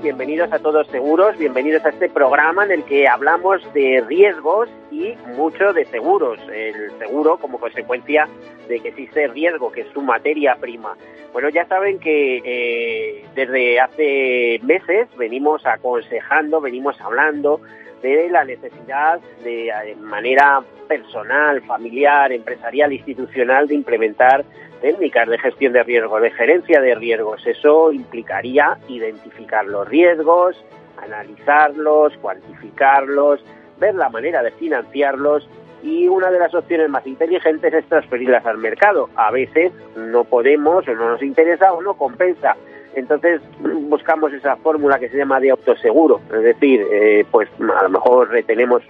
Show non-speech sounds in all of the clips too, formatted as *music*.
Bienvenidos, a todos seguros, bienvenidos a este programa en el que hablamos de riesgos y mucho de seguros. El seguro como consecuencia de que existe riesgo, que es su materia prima. Bueno, ya saben que eh, desde hace meses venimos aconsejando, venimos hablando de la necesidad de manera personal, familiar, empresarial, institucional de implementar técnicas de gestión de riesgos, de gerencia de riesgos. Eso implicaría identificar los riesgos, analizarlos, cuantificarlos, ver la manera de financiarlos y una de las opciones más inteligentes es transferirlas al mercado. A veces no podemos o no nos interesa o no compensa. Entonces buscamos esa fórmula que se llama de autoseguro, es decir, eh, pues a lo mejor retenemos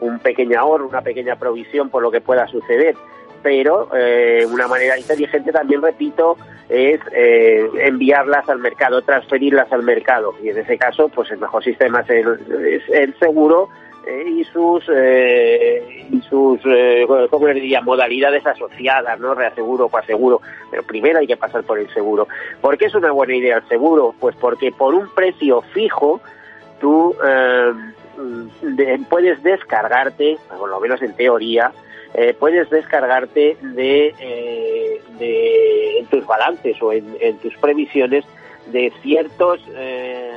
un pequeño ahorro, una pequeña provisión por lo que pueda suceder pero eh, una manera inteligente también, repito, es eh, enviarlas al mercado, transferirlas al mercado. Y en ese caso, pues el mejor sistema es el, seguro y sus, eh, y sus ¿cómo les diría? modalidades asociadas, ¿no? Reaseguro, coaseguro. Pero primero hay que pasar por el seguro. ¿Por qué es una buena idea el seguro? Pues porque por un precio fijo tú puedes descargarte, por lo menos en teoría, eh, puedes descargarte de, eh, de, en tus balances o en, tus previsiones de ciertos eh,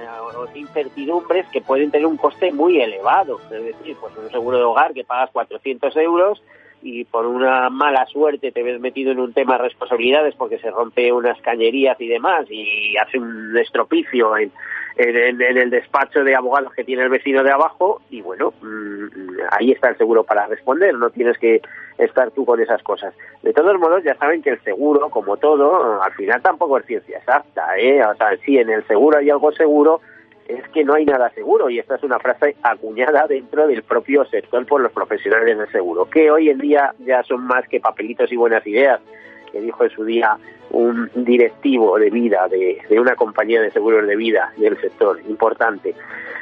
incertidumbres que pueden tener un coste muy elevado. Es decir, pues un seguro de hogar que pagas 400 euros y por una mala suerte te ves metido en un tema de responsabilidades porque se rompe unas cañerías y demás y hace un estropicio en, en, el despacho de abogados que tiene el vecino de abajo y bueno, mm, ahí está el seguro para responder, no tienes que estar tú con esas cosas. De todos modos, ya saben que el seguro, como todo, al final tampoco es ciencia exacta, ¿eh? O sea, sí, en el seguro hay algo seguro, es que no hay nada seguro y esta es una frase acuñada dentro del propio sector por los profesionales del seguro, que hoy en día ya son más que papelitos y buenas ideas, que dijo en su día un directivo de vida de, una compañía de seguros de vida del sector importante.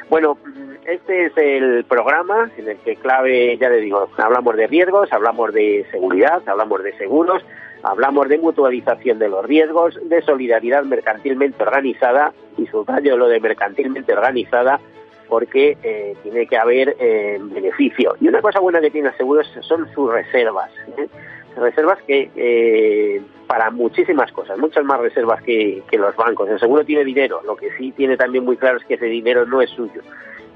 Bueno, este es el programa en el que clave, ya le digo, hablamos de riesgos, hablamos de seguridad, hablamos de seguros, hablamos de mutualización de los riesgos, de solidaridad mercantilmente organizada, y subrayo lo de mercantilmente organizada, porque eh, tiene que haber eh, beneficio. Y una cosa buena que tiene el seguro son sus reservas. ¿eh? reservas que eh, para muchísimas cosas, muchas más reservas que, los bancos. El seguro tiene dinero, lo que sí tiene también muy claro es que ese dinero no es suyo.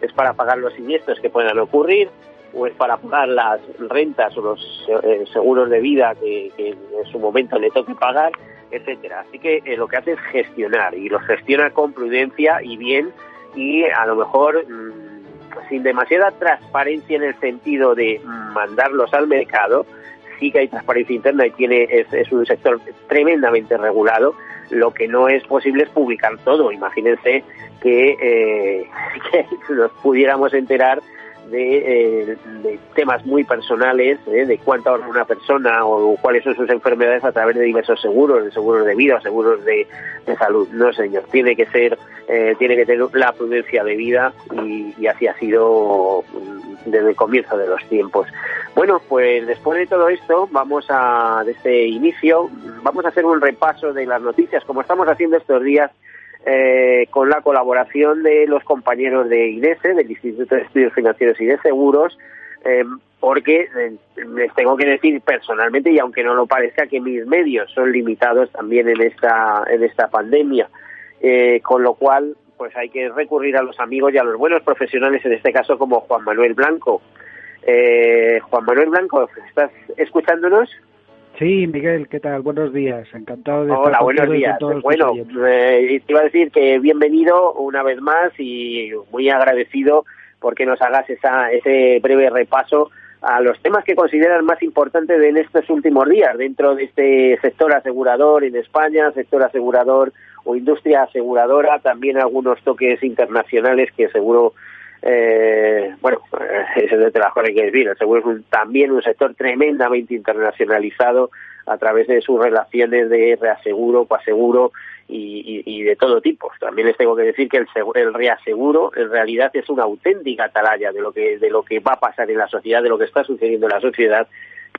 Es para pagar los siniestros que puedan ocurrir o es para pagar las rentas o los eh, seguros de vida que, en su momento le toque pagar, etcétera. Así que eh, lo que hace es gestionar y lo gestiona con prudencia y bien y a lo mejor mm, sin demasiada transparencia en el sentido de mandarlos al mercado, sí que hay transparencia interna y tiene es, un sector tremendamente regulado. Lo que no es posible es publicar todo. Imagínense que, eh, *laughs* que nos pudiéramos enterar eh, de, temas muy personales, eh, de cuánto ahorra una persona o cuáles son sus enfermedades a través de diversos seguros, de seguros de vida seguros de, salud. No, señor, tiene que ser, eh, tiene que tener la prudencia de vida y, así ha sido mm, desde el comienzo de los tiempos. Bueno, pues después de todo esto, vamos a, de este inicio, vamos a hacer un repaso de las noticias, como estamos haciendo estos días eh, con la colaboración de los compañeros de IDESE, del Instituto de Estudios Financieros y de Seguros, eh, porque eh, les tengo que decir personalmente, y aunque no lo parezca, que mis medios son limitados también en esta, en esta pandemia, con lo cual pues hay que recurrir a los amigos y a los buenos profesionales, en este caso como Juan Manuel Blanco. Juan Manuel Blanco, ¿estás escuchándonos? Sí, Miguel, ¿qué tal? Buenos días, encantado de Hola, buenos días. Bueno, eh, te iba a decir que bienvenido una vez más y muy agradecido porque nos hagas esa, ese breve repaso a los temas que consideran más importantes en estos últimos días dentro de este sector asegurador en España, sector asegurador o industria aseguradora, también algunos toques internacionales que seguro eh, bueno, eso es de las cosas que decir. El seguro es también un sector tremendamente internacionalizado a través de sus relaciones de reaseguro, coaseguro y, y, de todo tipo. También les tengo que decir que el, el reaseguro en realidad es una auténtica atalaya de lo que de lo que va a pasar en la sociedad, de lo que está sucediendo en la sociedad,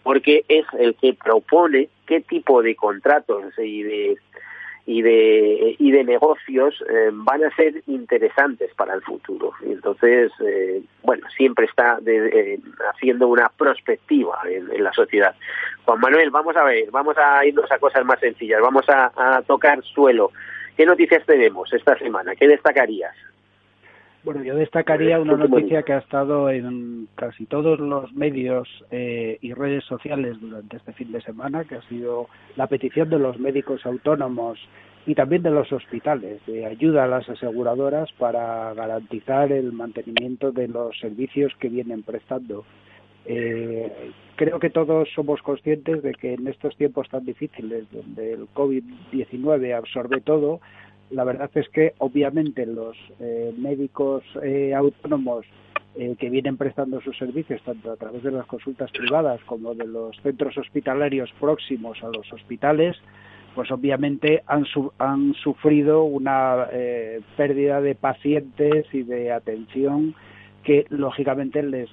porque es el que propone qué tipo de contratos y de y de, y de negocios eh, van a ser interesantes para el futuro. Entonces, eh, bueno, siempre está eh, haciendo una prospectiva en, la sociedad. Juan Manuel, vamos a ver, vamos a irnos a cosas más sencillas, vamos a tocar suelo. ¿Qué noticias tenemos esta semana? ¿Qué destacarías? Bueno, yo destacaría una noticia que ha estado en casi todos los medios eh, y redes sociales durante este fin de semana, que ha sido la petición de los médicos autónomos y también de los hospitales de ayuda a las aseguradoras para garantizar el mantenimiento de los servicios que vienen prestando. Eh, creo que todos somos conscientes de que en estos tiempos tan difíciles, donde el COVID-19 absorbe todo, la verdad es que obviamente los eh, médicos eh, autónomos eh, que vienen prestando sus servicios tanto a través de las consultas privadas como de los centros hospitalarios próximos a los hospitales, pues obviamente han, han sufrido una pérdida de pacientes y de atención que lógicamente les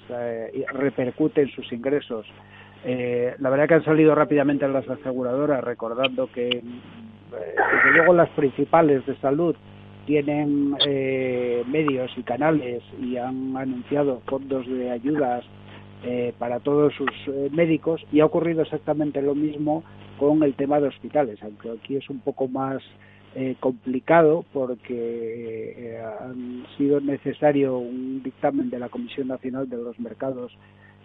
repercute en sus ingresos. la verdad que han salido rápidamente las aseguradoras recordando que eh, desde luego las principales de salud tienen eh, medios y canales y han anunciado fondos de ayudas eh, para todos sus médicos y ha ocurrido exactamente lo mismo con el tema de hospitales, aunque aquí es un poco más complicado porque ha sido necesario un dictamen de la Comisión Nacional de los Mercados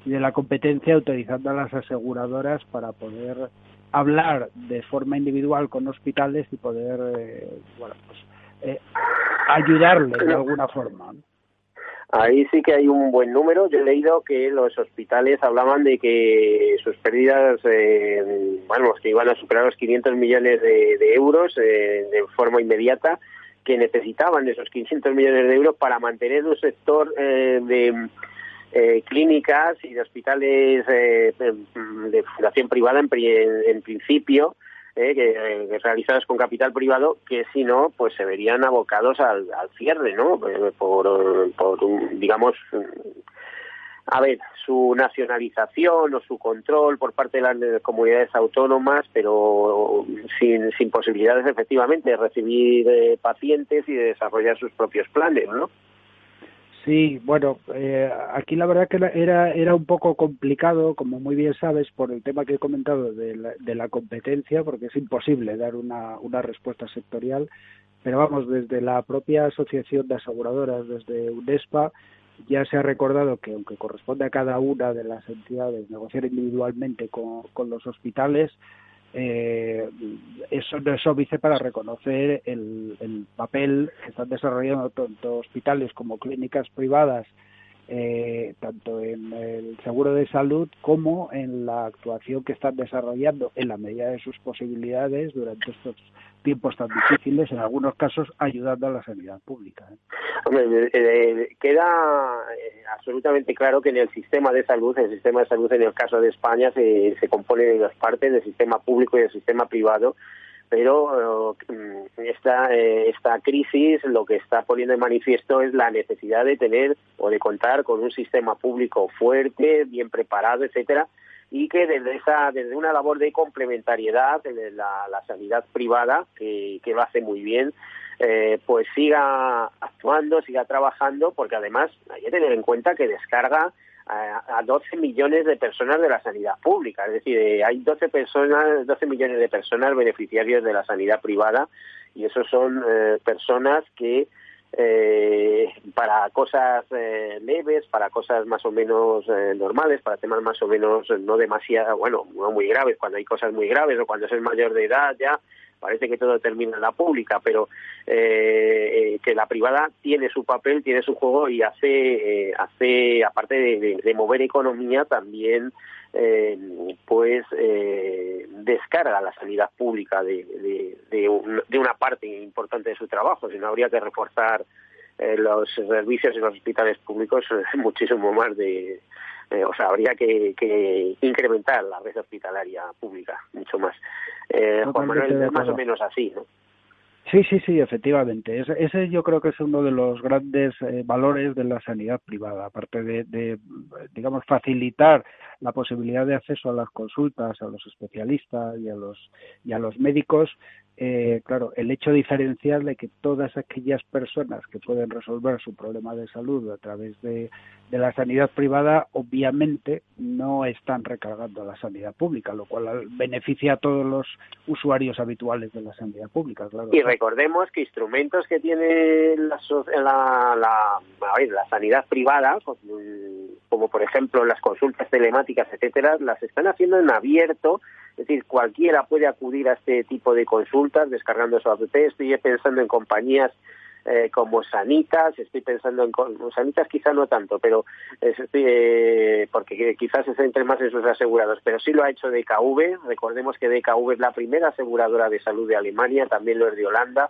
y de la Competencia autorizando a las aseguradoras para poder hablar de forma individual con hospitales y poder eh, bueno pues eh, de alguna forma Ahí sí que hay un buen número. Yo he leído que los hospitales hablaban de que sus pérdidas, eh, bueno, que iban a superar los 500 millones de, euros eh, de forma inmediata, que necesitaban esos 500 millones de euros para mantener un sector de eh, clínicas y de hospitales eh, de fundación privada en, principio, eh, que, realizadas con capital privado, que si no, pues se verían abocados al, cierre, ¿no? Por, por digamos, a ver, su nacionalización o su control por parte de las comunidades autónomas, pero sin, sin posibilidades efectivamente de recibir pacientes y de desarrollar sus propios planes, ¿no? Sí, bueno, eh, aquí la verdad que era, era un poco complicado, como muy bien sabes, por el tema que he comentado de la, de la competencia, porque es imposible dar una, una respuesta sectorial, pero vamos, desde la propia Asociación de Aseguradoras, desde UNESPA, ya se ha recordado que aunque corresponde a cada una de las entidades negociar individualmente con, con los hospitales, eh, eso no es óbice para reconocer el, el, papel que están desarrollando tanto hospitales como clínicas privadas eh, tanto en el seguro de salud como en la actuación que están desarrollando en la medida de sus posibilidades durante estos tiempos tan difíciles, en algunos casos ayudando a la sanidad pública. ¿eh? Hombre, eh, queda absolutamente claro que en el sistema de salud, el sistema de salud en el caso de España se, compone de dos partes, del sistema público y del sistema privado, pero mm, esta, eh, esta crisis lo que está poniendo en manifiesto es la necesidad de tener o de contar con un sistema público fuerte, bien preparado, etcétera, y que desde esa desde una labor de complementariedad de la, la sanidad privada que, que lo hace muy bien eh, pues siga actuando siga trabajando porque además hay que tener en cuenta que descarga a, 12 millones de personas de la sanidad pública. Es decir, eh, hay 12, personas, 12 millones de personas beneficiarios de la sanidad privada y esos son eh, personas que eh, para cosas eh, leves, para cosas más o menos eh, normales, para temas más o menos no demasiado, bueno, no muy graves, cuando hay cosas muy graves o cuando es mayor de edad ya, parece que todo termina en la pública, pero eh, que la privada tiene su papel, tiene su juego y hace, hace aparte de, mover economía, también pues descarga la sanidad pública de, de, una parte importante de su trabajo, si no habría que reforzar eh, los servicios en los hospitales públicos *laughs* muchísimo más de, eh, o sea, habría que, que, incrementar la red hospitalaria pública mucho más. Eh, Juan Manuel, es más o menos así, ¿no? Sí, sí, sí, efectivamente. Ese, ese, yo creo que es uno de los grandes eh, valores de la sanidad privada, aparte de, de, digamos, facilitar la posibilidad de acceso a las consultas, a los especialistas y a los, y a los médicos, eh, claro, el hecho diferencial de que todas aquellas personas que pueden resolver su problema de salud a través de, de la sanidad privada, obviamente no están recargando a la sanidad pública, lo cual beneficia a todos los usuarios habituales de la sanidad pública. Claro. Y recordemos que instrumentos que tiene la, la, la, la sanidad privada, como por ejemplo las consultas telemáticas, etcétera, las están haciendo en abierto es decir, cualquiera puede acudir a este tipo de consultas descargando su app. Estoy pensando en compañías eh, como Sanitas, estoy pensando en Sanitas quizá no tanto, pero eh, porque quizás se centre más en sus asegurados, pero sí lo ha hecho DKV, recordemos que DKV es la primera aseguradora de salud de Alemania, también lo es de Holanda,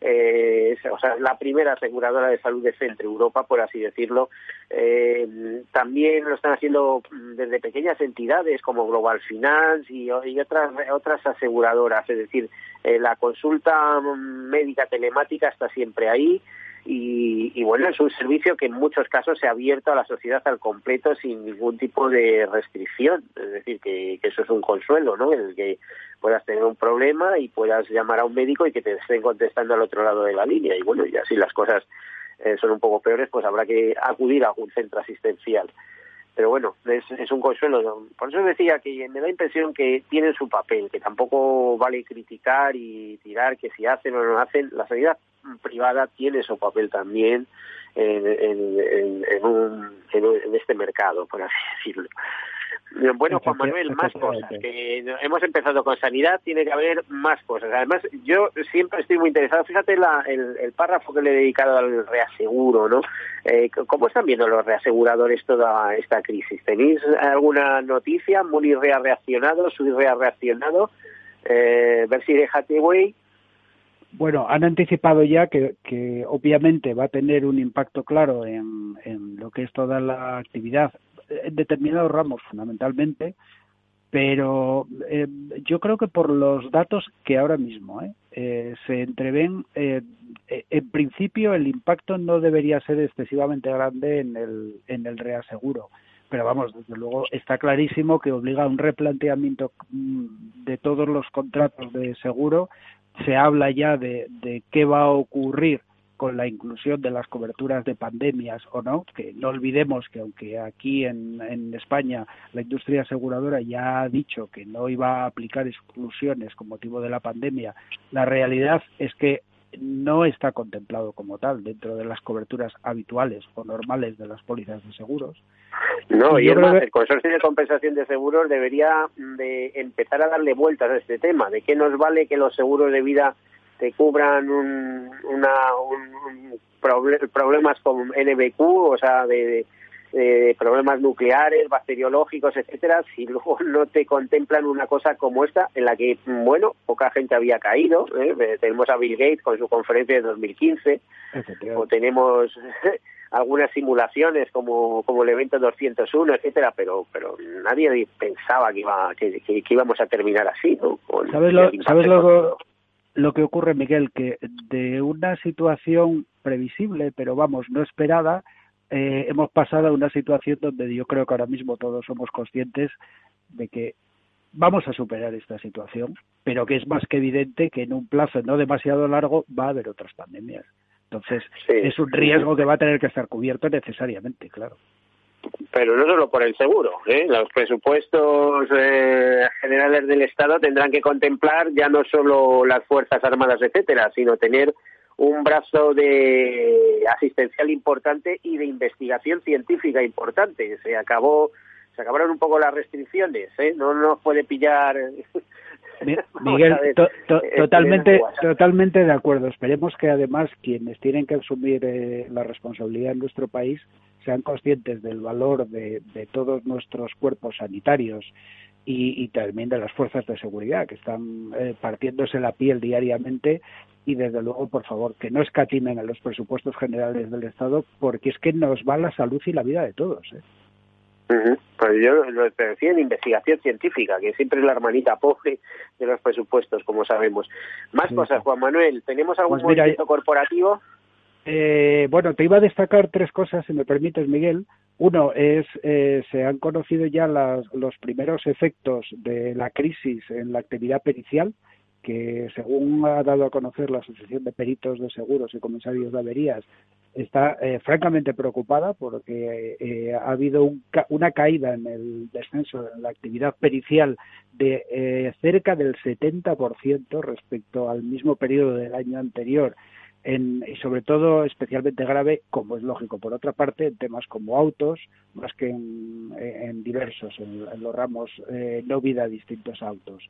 eh, o sea, la primera aseguradora de salud de Centro Europa, por así decirlo. Eh, también lo están haciendo desde pequeñas entidades como Global Finance y, otras, otras aseguradoras, es decir, eh, la consulta médica telemática está siempre ahí. Y, bueno, es un servicio que en muchos casos se ha abierto a la sociedad al completo sin ningún tipo de restricción. Es decir, que, eso es un consuelo, ¿no? El que puedas tener un problema y puedas llamar a un médico y que te estén contestando al otro lado de la línea. Y bueno, ya si las cosas eh, son un poco peores, pues habrá que acudir a algún centro asistencial pero bueno, es, es, un consuelo. Por eso decía que me da impresión que tienen su papel, que tampoco vale criticar y tirar que si hacen o no hacen. La sanidad privada tiene su papel también en, en, en, un, en este mercado, por así *laughs* decirlo. Bueno, Juan Manuel, más cosas. Que hemos empezado con sanidad, tiene que haber más cosas. Además, yo siempre estoy muy interesado. Fíjate la, el, párrafo que le he dedicado al reaseguro, ¿no? Eh, ¿Cómo están viendo los reaseguradores toda esta crisis? ¿Tenéis alguna noticia? ¿Muy ha reaccionado? ¿Sui ha reaccionado? Eh, ver si déjate, güey. Bueno, han anticipado ya que, que, obviamente va a tener un impacto claro en, en lo que es toda la actividad en determinados ramos fundamentalmente, pero eh, yo creo que por los datos que ahora mismo eh, eh se entreven, eh, en principio el impacto no debería ser excesivamente grande en el, en el reaseguro. Pero vamos, desde luego está clarísimo que obliga a un replanteamiento mm, de todos los contratos de seguro. Se habla ya de qué va a ocurrir con la inclusión de las coberturas de pandemias o no, que no olvidemos que aunque aquí en, en España la industria aseguradora ya ha dicho que no iba a aplicar exclusiones con motivo de la pandemia, la realidad es que no está contemplado como tal dentro de las coberturas habituales o normales de las pólizas de seguros. No, y, además el Consorcio de Compensación de Seguros debería de empezar a darle vueltas a este tema, de qué nos vale que los seguros de vida te cubran un, una, un, problemas con NBQ, o sea, de, problemas nucleares, bacteriológicos, etcétera, si luego no te contemplan una cosa como esta, en la que, bueno, poca gente había caído. ¿eh? Tenemos a Bill Gates con su conferencia de 2015, o tenemos *laughs* algunas simulaciones como, como el evento 201, etcétera, pero pero nadie pensaba que iba que, que, íbamos a terminar así, ¿no? ¿Sabes lo, ¿sabes lo, lo que ocurre, Miguel, que de una situación previsible, pero vamos, no esperada, eh, hemos pasado a una situación donde yo creo que ahora mismo todos somos conscientes de que vamos a superar esta situación, pero que es más que evidente que en un plazo no demasiado largo va a haber otras pandemias. Entonces, es un riesgo que va a tener que estar cubierto necesariamente, claro pero no solo por el seguro. ¿eh? Los presupuestos eh, generales del Estado tendrán que contemplar ya no solo las Fuerzas Armadas, etcétera, sino tener un brazo de asistencial importante y de investigación científica importante. Se acabó, se acabaron un poco las restricciones, ¿eh? No nos puede pillar. *laughs* Miguel, totalmente, totalmente de acuerdo. Esperemos que además quienes tienen que asumir eh, la responsabilidad en nuestro país sean conscientes del valor de, de todos nuestros cuerpos sanitarios y, también de las fuerzas de seguridad que están eh, partiéndose la piel diariamente y desde luego, por favor, que no escatimen en los presupuestos generales del Estado porque es que nos va la salud y la vida de todos. ¿eh? Pues yo lo decía en investigación científica, que siempre es la hermanita pobre de los presupuestos, como sabemos. Más cosas, Juan Manuel. ¿Tenemos algún pues movimiento corporativo? Eh, bueno, te iba a destacar tres cosas, si me permites, Miguel. Uno es, eh, se han conocido ya los primeros efectos de la crisis en la actividad pericial, que según ha dado a conocer la Asociación de Peritos de Seguros y Comisarios de Averías, está eh, francamente preocupada porque eh, ha habido una caída en el descenso en la actividad pericial de eh, cerca del 70% respecto al mismo periodo del año anterior y sobre todo especialmente grave, como es lógico, por otra parte, en temas como autos, más que en, diversos, en, los ramos eh, no vida distintos autos.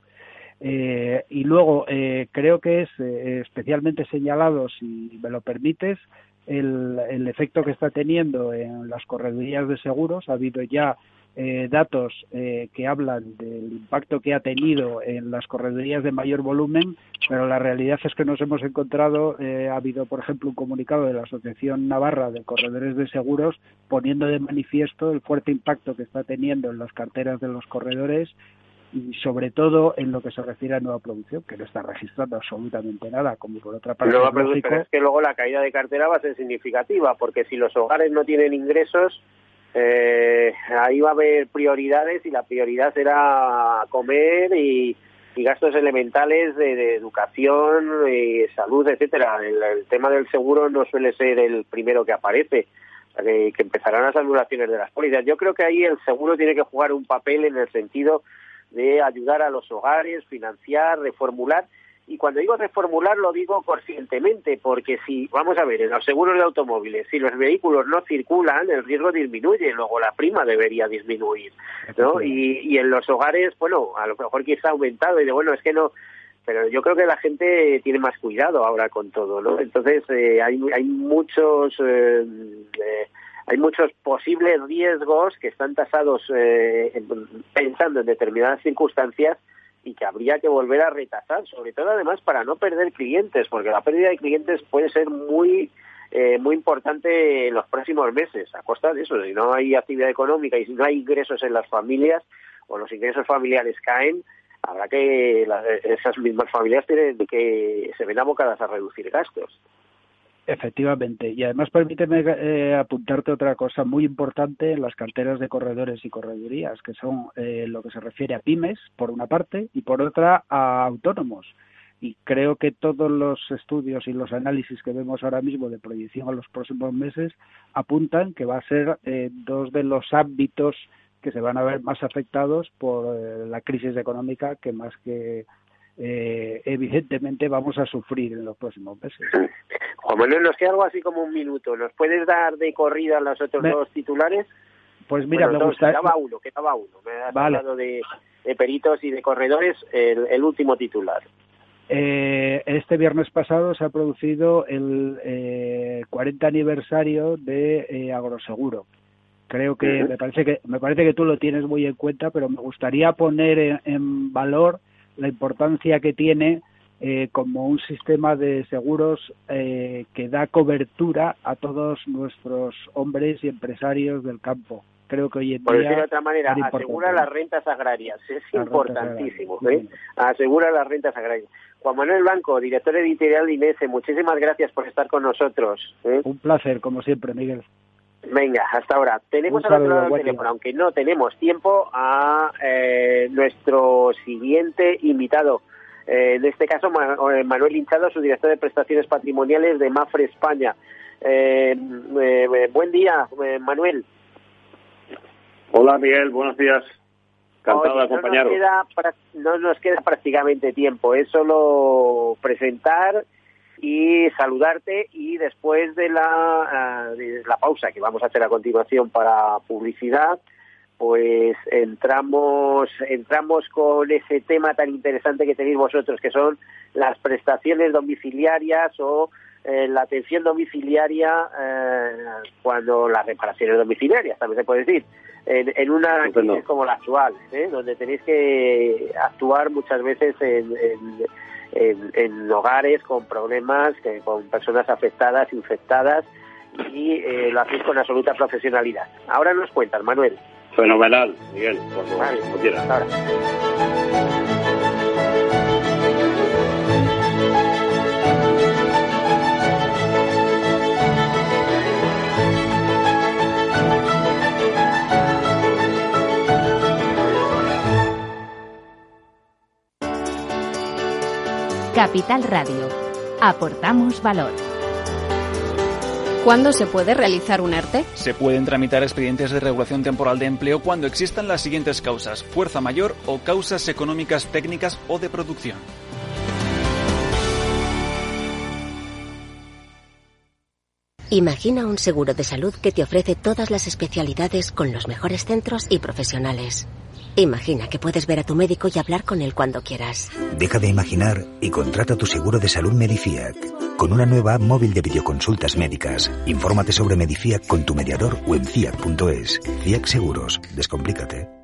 Eh, y luego, eh, creo que es especialmente señalado, si me lo permites, el, el efecto que está teniendo en las corredurías de seguros. Ha habido ya eh, datos eh, que hablan del impacto que ha tenido en las corredurías de mayor volumen, pero la realidad es que nos hemos encontrado, eh, ha habido, por ejemplo, un comunicado de la Asociación Navarra de Corredores de Seguros poniendo de manifiesto el fuerte impacto que está teniendo en las carteras de los corredores y sobre todo en lo que se refiere a nueva producción, que no está registrando absolutamente nada, como por otra parte. pero es que luego la caída de cartera va a ser significativa, porque si los hogares no tienen ingresos, eh, ahí va a haber prioridades y la prioridad será comer y, gastos elementales de, educación, y salud, etcétera. El, tema del seguro no suele ser el primero que aparece, que empezarán las anulaciones de las pólizas. Yo creo que ahí el seguro tiene que jugar un papel en el sentido de ayudar a los hogares, financiar, reformular y cuando digo reformular lo digo conscientemente, porque si, vamos a ver, en los seguros de automóviles, si los vehículos no circulan, el riesgo disminuye, luego la prima debería disminuir, ¿no? Y, y en los hogares, bueno, a lo mejor quizá ha aumentado y de bueno, es que no, pero yo creo que la gente tiene más cuidado ahora con todo, ¿no? Entonces eh, hay, hay muchos... Eh, eh, hay muchos posibles riesgos que están tasados eh, pensando en determinadas circunstancias y que habría que volver a retasar, sobre todo además para no perder clientes, porque la pérdida de clientes puede ser muy eh, muy importante en los próximos meses, a costa de eso, si no hay actividad económica y si no hay ingresos en las familias o los ingresos familiares caen, habrá que esas mismas familias tienen que se ven abocadas a reducir gastos. Efectivamente. Y además permíteme eh, apuntarte otra cosa muy importante en las carteras de corredores y corredurías, que son eh, lo que se refiere a pymes, por una parte, y por otra a autónomos. Y creo que todos los estudios y los análisis que vemos ahora mismo de proyección a los próximos meses apuntan que va a ser eh, dos de los ámbitos que se van a ver más afectados por la crisis económica que más que eh, evidentemente vamos a sufrir en los próximos meses. Juan Manuel, nos queda algo así como un minuto. ¿Nos puedes dar de corrida los otros dos titulares? Pues mira, me gustaría... Quedaba uno, quedaba uno. Me has hablado de, peritos y de corredores, el, último titular. Eh, este viernes pasado se ha producido el eh, 40 aniversario de eh, Agroseguro. Creo que me parece que me parece que tú lo tienes muy en cuenta, pero me gustaría poner en valor la importancia que tiene eh, como un sistema de seguros eh, que da cobertura a todos nuestros hombres y empresarios del campo. Creo que hoy en Por decirlo de otra manera, asegura las rentas agrarias. Es importantísimo. ¿eh? Asegura las rentas agrarias. Juan Manuel Blanco, director editorial de INESE, muchísimas gracias por estar con nosotros. ¿eh? Un placer, como siempre, Miguel. Venga, hasta ahora. Tenemos al otro lado del teléfono, aunque no tenemos tiempo, a eh, nuestro siguiente invitado. Eh, en este caso, eh, Manuel Hinchado, su director de prestaciones patrimoniales de Mafre España. buen día, Manuel. Hola, Miguel, buenos días. Encantado de acompañaros. No nos, queda, no nos queda prácticamente tiempo, es solo presentar y saludarte y después de la, de la pausa que vamos a hacer a continuación para publicidad, pues entramos entramos con ese tema tan interesante que tenéis vosotros que son las prestaciones domiciliarias o eh, la atención domiciliaria eh, cuando las reparaciones domiciliarias también se puede decir en, en una crisis como la actual ¿eh? donde tenéis que actuar muchas veces en, en, en hogares con problemas con personas afectadas infectadas y lo hacéis con absoluta profesionalidad ahora nos cuentas Manuel Fenomenal, Miguel, cuando, vale. quieras. Ahora. Capital Radio. Aportamos valor. ¿Cuándo se puede realizar un ERTE? Se pueden tramitar expedientes de regulación temporal de empleo cuando existan las siguientes causas, fuerza mayor o causas económicas técnicas o de producción. Imagina un seguro de salud que te ofrece todas las especialidades con los mejores centros y profesionales. Imagina que puedes ver a tu médico y hablar con él cuando quieras. Deja de imaginar y contrata tu seguro de salud Medifiac. Con una nueva app móvil de videoconsultas médicas. Infórmate sobre Medifiac con tu mediador o en fiat.es. Fiat Seguros. Descomplícate.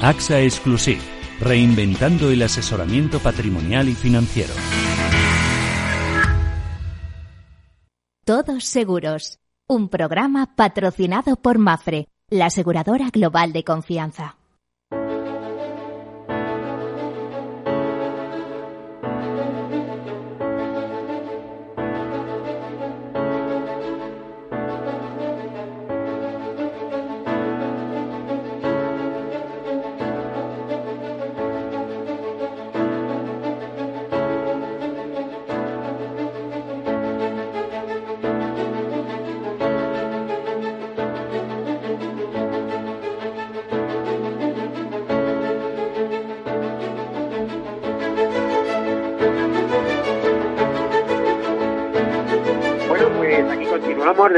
AXA Exclusive, reinventando el asesoramiento patrimonial y financiero. Todos seguros. Un programa patrocinado por Mafre, la aseguradora global de confianza.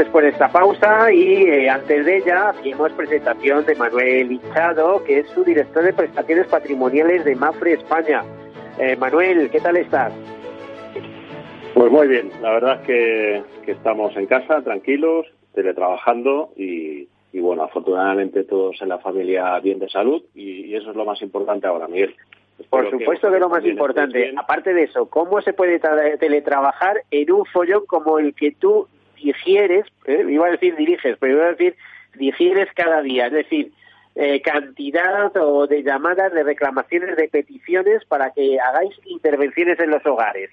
Después de esta pausa y eh, antes de ella hacíamos presentación de Manuel Hinchado, que es su director de prestaciones patrimoniales de Mafre España. Eh, Manuel, ¿qué tal estás? Pues muy bien, la verdad es que, estamos en casa, tranquilos, teletrabajando y, bueno, afortunadamente todos en la familia bien de salud y, eso es lo más importante ahora, Miguel. Por supuesto que, que lo más importante. Aparte de eso, ¿cómo se puede teletrabajar en un follón como el que tú digieres, eh, iba a decir diriges, pero iba a decir digieres cada día, es decir, eh, cantidad o de llamadas, de reclamaciones, de peticiones para que hagáis intervenciones en los hogares.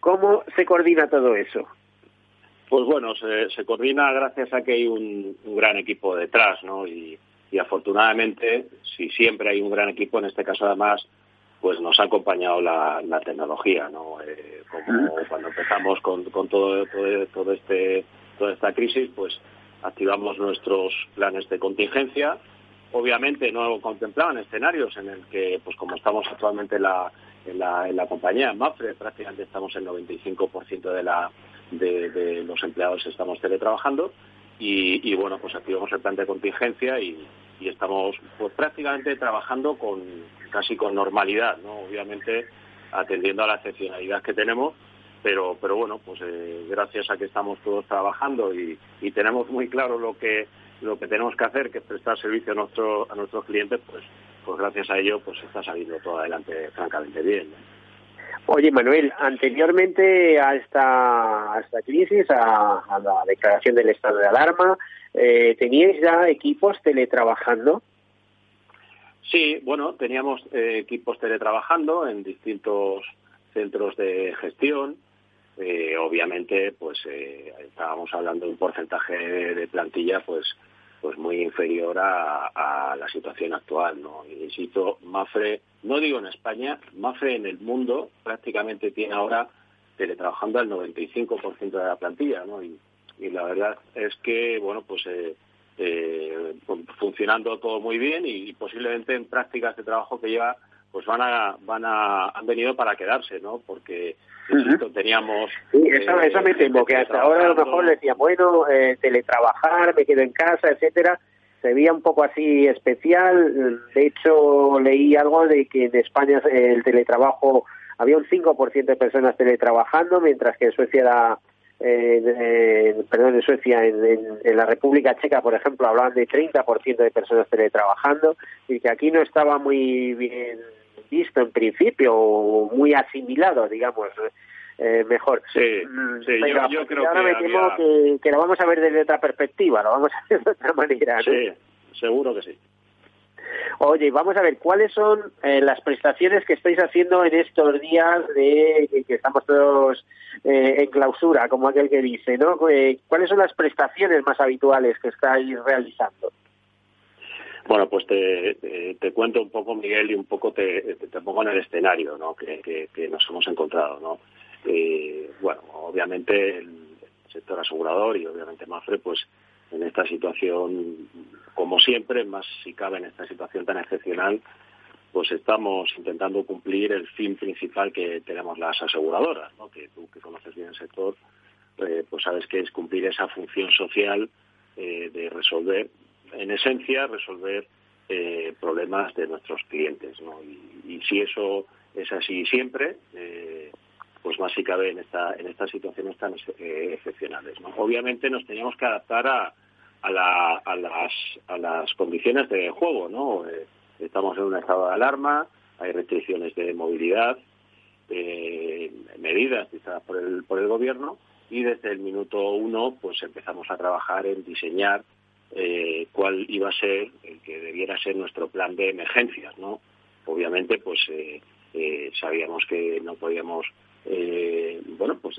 ¿Cómo se coordina todo eso? Pues bueno, se, coordina gracias a que hay un, gran equipo detrás, ¿no? Y, afortunadamente, si siempre hay un gran equipo, en este caso además, pues nos ha acompañado la, tecnología, ¿no? Eh, como cuando empezamos con, con todo, todo, todo, este, toda esta crisis, pues activamos nuestros planes de contingencia. Obviamente no contemplaban escenarios en el que, pues como estamos actualmente en la, en la, en la compañía, en Mafre, prácticamente estamos el 95% de, la, de, de los empleados estamos teletrabajando y, y, bueno, pues activamos el plan de contingencia y, estamos pues prácticamente trabajando con casi con normalidad, ¿no? Obviamente atendiendo a la excepcionalidad que tenemos, pero pero bueno, pues eh, gracias a que estamos todos trabajando y, y, tenemos muy claro lo que lo que tenemos que hacer, que es prestar servicio a nuestro, a nuestros clientes, pues pues gracias a ello pues está saliendo todo adelante francamente bien. Oye, Manuel, anteriormente a esta, a esta crisis, a, la declaración del estado de alarma, eh, ¿teníais ya equipos teletrabajando? Sí, bueno, teníamos eh, equipos teletrabajando en distintos centros de gestión. Eh, obviamente, pues eh, estábamos hablando de un porcentaje de plantilla, pues pues muy inferior a, la situación actual, ¿no? insisto, Mafre, no digo en España, Mafre en el mundo prácticamente tiene ahora teletrabajando al 95% de la plantilla, ¿no? Y, la verdad es que, bueno, pues eh, eh, funcionando todo muy bien y, posiblemente en prácticas de trabajo que lleva, pues van a, van a, han venido para quedarse, ¿no? Porque teníamos... Sí, eso, eso me temo, que hasta ahora a lo mejor le decía, bueno, eh, teletrabajar, me quedo en casa, etcétera, se veía un poco así especial. De hecho, leí algo de que en España el teletrabajo había un 5% de personas teletrabajando, mientras que en Suecia era, perdón, en Suecia, en, la República Checa, por ejemplo, hablaban de 30% de personas teletrabajando y que aquí no estaba muy bien visto en principio, o muy asimilado, digamos, eh, mejor. Sí, mm, sí yo, creo ahora que me temo que, lo vamos a ver desde otra perspectiva, lo vamos a ver de otra manera. Sí, seguro que sí. Oye, vamos a ver, ¿cuáles son eh, las prestaciones que estáis haciendo en estos días de que estamos todos eh, en clausura, como aquel que dice, ¿no? ¿Cuáles son las prestaciones más habituales que estáis realizando? Bueno, pues te, cuento un poco, Miguel, y un poco te, pongo en el escenario ¿no? que, que, nos hemos encontrado. ¿no? Eh, bueno, obviamente el sector asegurador y obviamente Mafre, pues en esta situación, como siempre, más si cabe en esta situación tan excepcional, pues estamos intentando cumplir el fin principal que tenemos las aseguradoras, ¿no? que tú que conoces bien el sector, eh, pues sabes que es cumplir esa función social eh, de resolver en esencia, resolver eh, problemas de nuestros clientes. ¿no? Y, si eso es así siempre, eh, pues más si cabe en, esta, en estas situaciones tan eh, excepcionales. ¿no? Obviamente nos teníamos que adaptar a, a, la, a, las, a las condiciones de juego. ¿no? estamos en un estado de alarma, hay restricciones de movilidad, medidas dictadas por el, por el gobierno y desde el minuto uno pues empezamos a trabajar en diseñar eh, cuál iba a ser el que debiera ser nuestro plan de emergencias, ¿no? Obviamente, pues eh, eh, sabíamos que no podíamos, bueno, pues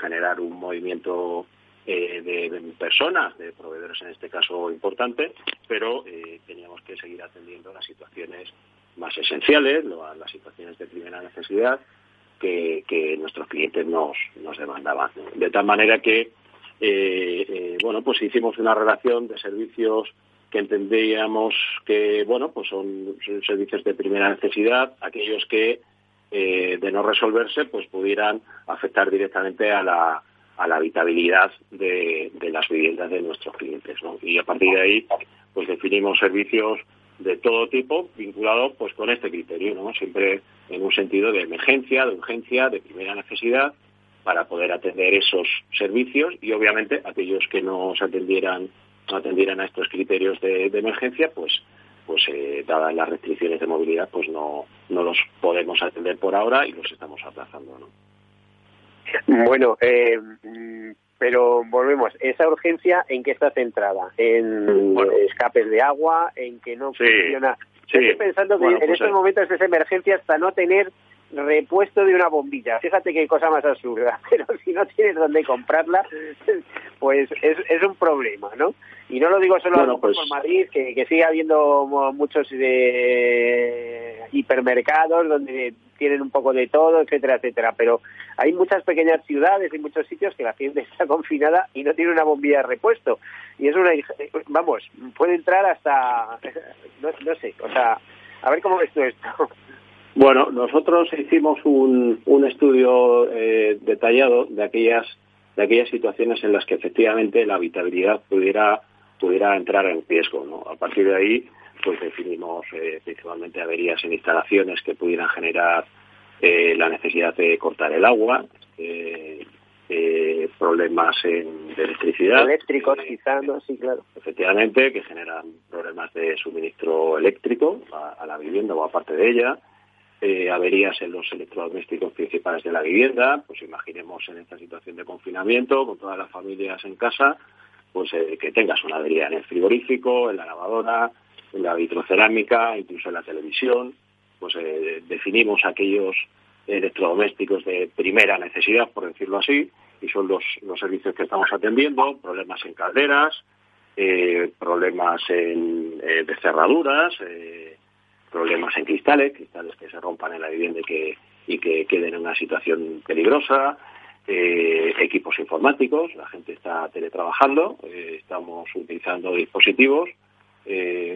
generar un movimiento de personas, de proveedores en este caso importante, pero teníamos que seguir atendiendo las situaciones más esenciales, las situaciones de primera necesidad que, que nuestros clientes nos, nos demandaban. De tal manera que eh, eh, bueno, pues hicimos una relación de servicios que entendíamos que, bueno, pues son, servicios de primera necesidad, aquellos que, eh, de no resolverse, pues pudieran afectar directamente a la, a la habitabilidad de, las viviendas de nuestros clientes. Y a partir de ahí, pues definimos servicios de todo tipo vinculados pues con este criterio, ¿no? Siempre en un sentido de emergencia, de urgencia, de primera necesidad para poder atender esos servicios y obviamente aquellos que no se atendieran atendieran a estos criterios de, emergencia pues pues eh, dadas las restricciones de movilidad pues no no los podemos atender por ahora y los estamos aplazando ¿no? bueno eh, pero volvemos. Esa urgencia en qué está centrada en escapes de agua en que no funciona Estoy pensando que en pues estos momentos es emergencia hasta no tener repuesto de una bombilla. Fíjate qué cosa más absurda, *laughs* pero si no tienes dónde comprarla, pues es, es un problema, ¿no? Y no lo digo solo pues por Madrid, que, que sigue habiendo muchos de hipermercados donde tienen un poco de todo, etcétera, etcétera. Pero hay muchas pequeñas ciudades y muchos sitios que la gente *laughs* está confinada y no tiene una bombilla de repuesto. Y es una, vamos, puede entrar hasta, no, no sé, o sea, a ver cómo ves tú esto. Bueno, nosotros hicimos un, un estudio eh, detallado de aquellas de aquellas situaciones en las que efectivamente la habitabilidad pudiera pudiera entrar en riesgo. ¿no? A partir de ahí, pues definimos eh, principalmente averías en instalaciones que pudieran generar eh, la necesidad de cortar el agua, problemas en, de electricidad. Eléctricos, quizás, ¿no? Sí, claro. Efectivamente, que generan problemas de suministro eléctrico a, la vivienda o a parte de ella. Eh, averías en los electrodomésticos principales de la vivienda, pues imaginemos en esta situación de confinamiento, con todas las familias en casa, pues eh, que tengas una avería en el frigorífico, en la lavadora, en la vitrocerámica, incluso en la televisión, pues eh, definimos aquellos electrodomésticos de primera necesidad, por decirlo así, y son los, los servicios que estamos atendiendo, problemas en calderas, eh, problemas en, eh, de cerraduras, eh, problemas en cristales, cristales que se rompan en la vivienda y que, y que queden en una situación peligrosa, equipos informáticos, la gente está teletrabajando, estamos utilizando dispositivos,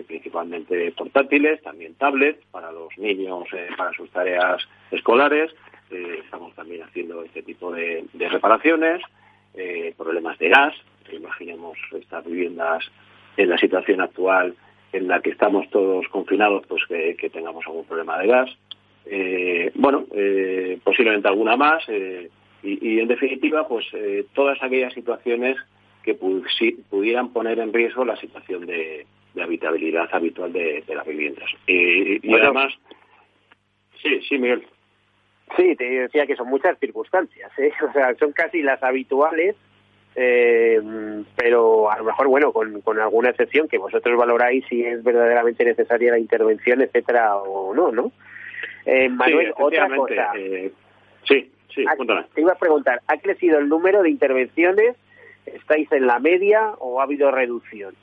principalmente portátiles, también tablets para los niños para sus tareas escolares, eh, estamos también haciendo este tipo de, reparaciones, eh, problemas de gas, imaginemos estas viviendas en la situación actual en la que estamos todos confinados, pues que, tengamos algún problema de gas. Eh, bueno, posiblemente alguna más y, en definitiva, pues todas aquellas situaciones que pudieran poner en riesgo la situación de, habitabilidad habitual de, las viviendas. y además, sí, sí, Miguel. Sí, te decía que son muchas circunstancias, ¿eh? *laughs* o sea, son casi las habituales, eh, pero a lo mejor, bueno, con, con alguna excepción que vosotros valoráis si es verdaderamente necesaria la intervención, etcétera, o no, ¿no? Eh, Manuel, otra cosa. Eh, sí, sí, cuéntame. Te iba a preguntar, ¿ha crecido el número de intervenciones? ¿Estáis en la media o ha habido reducción?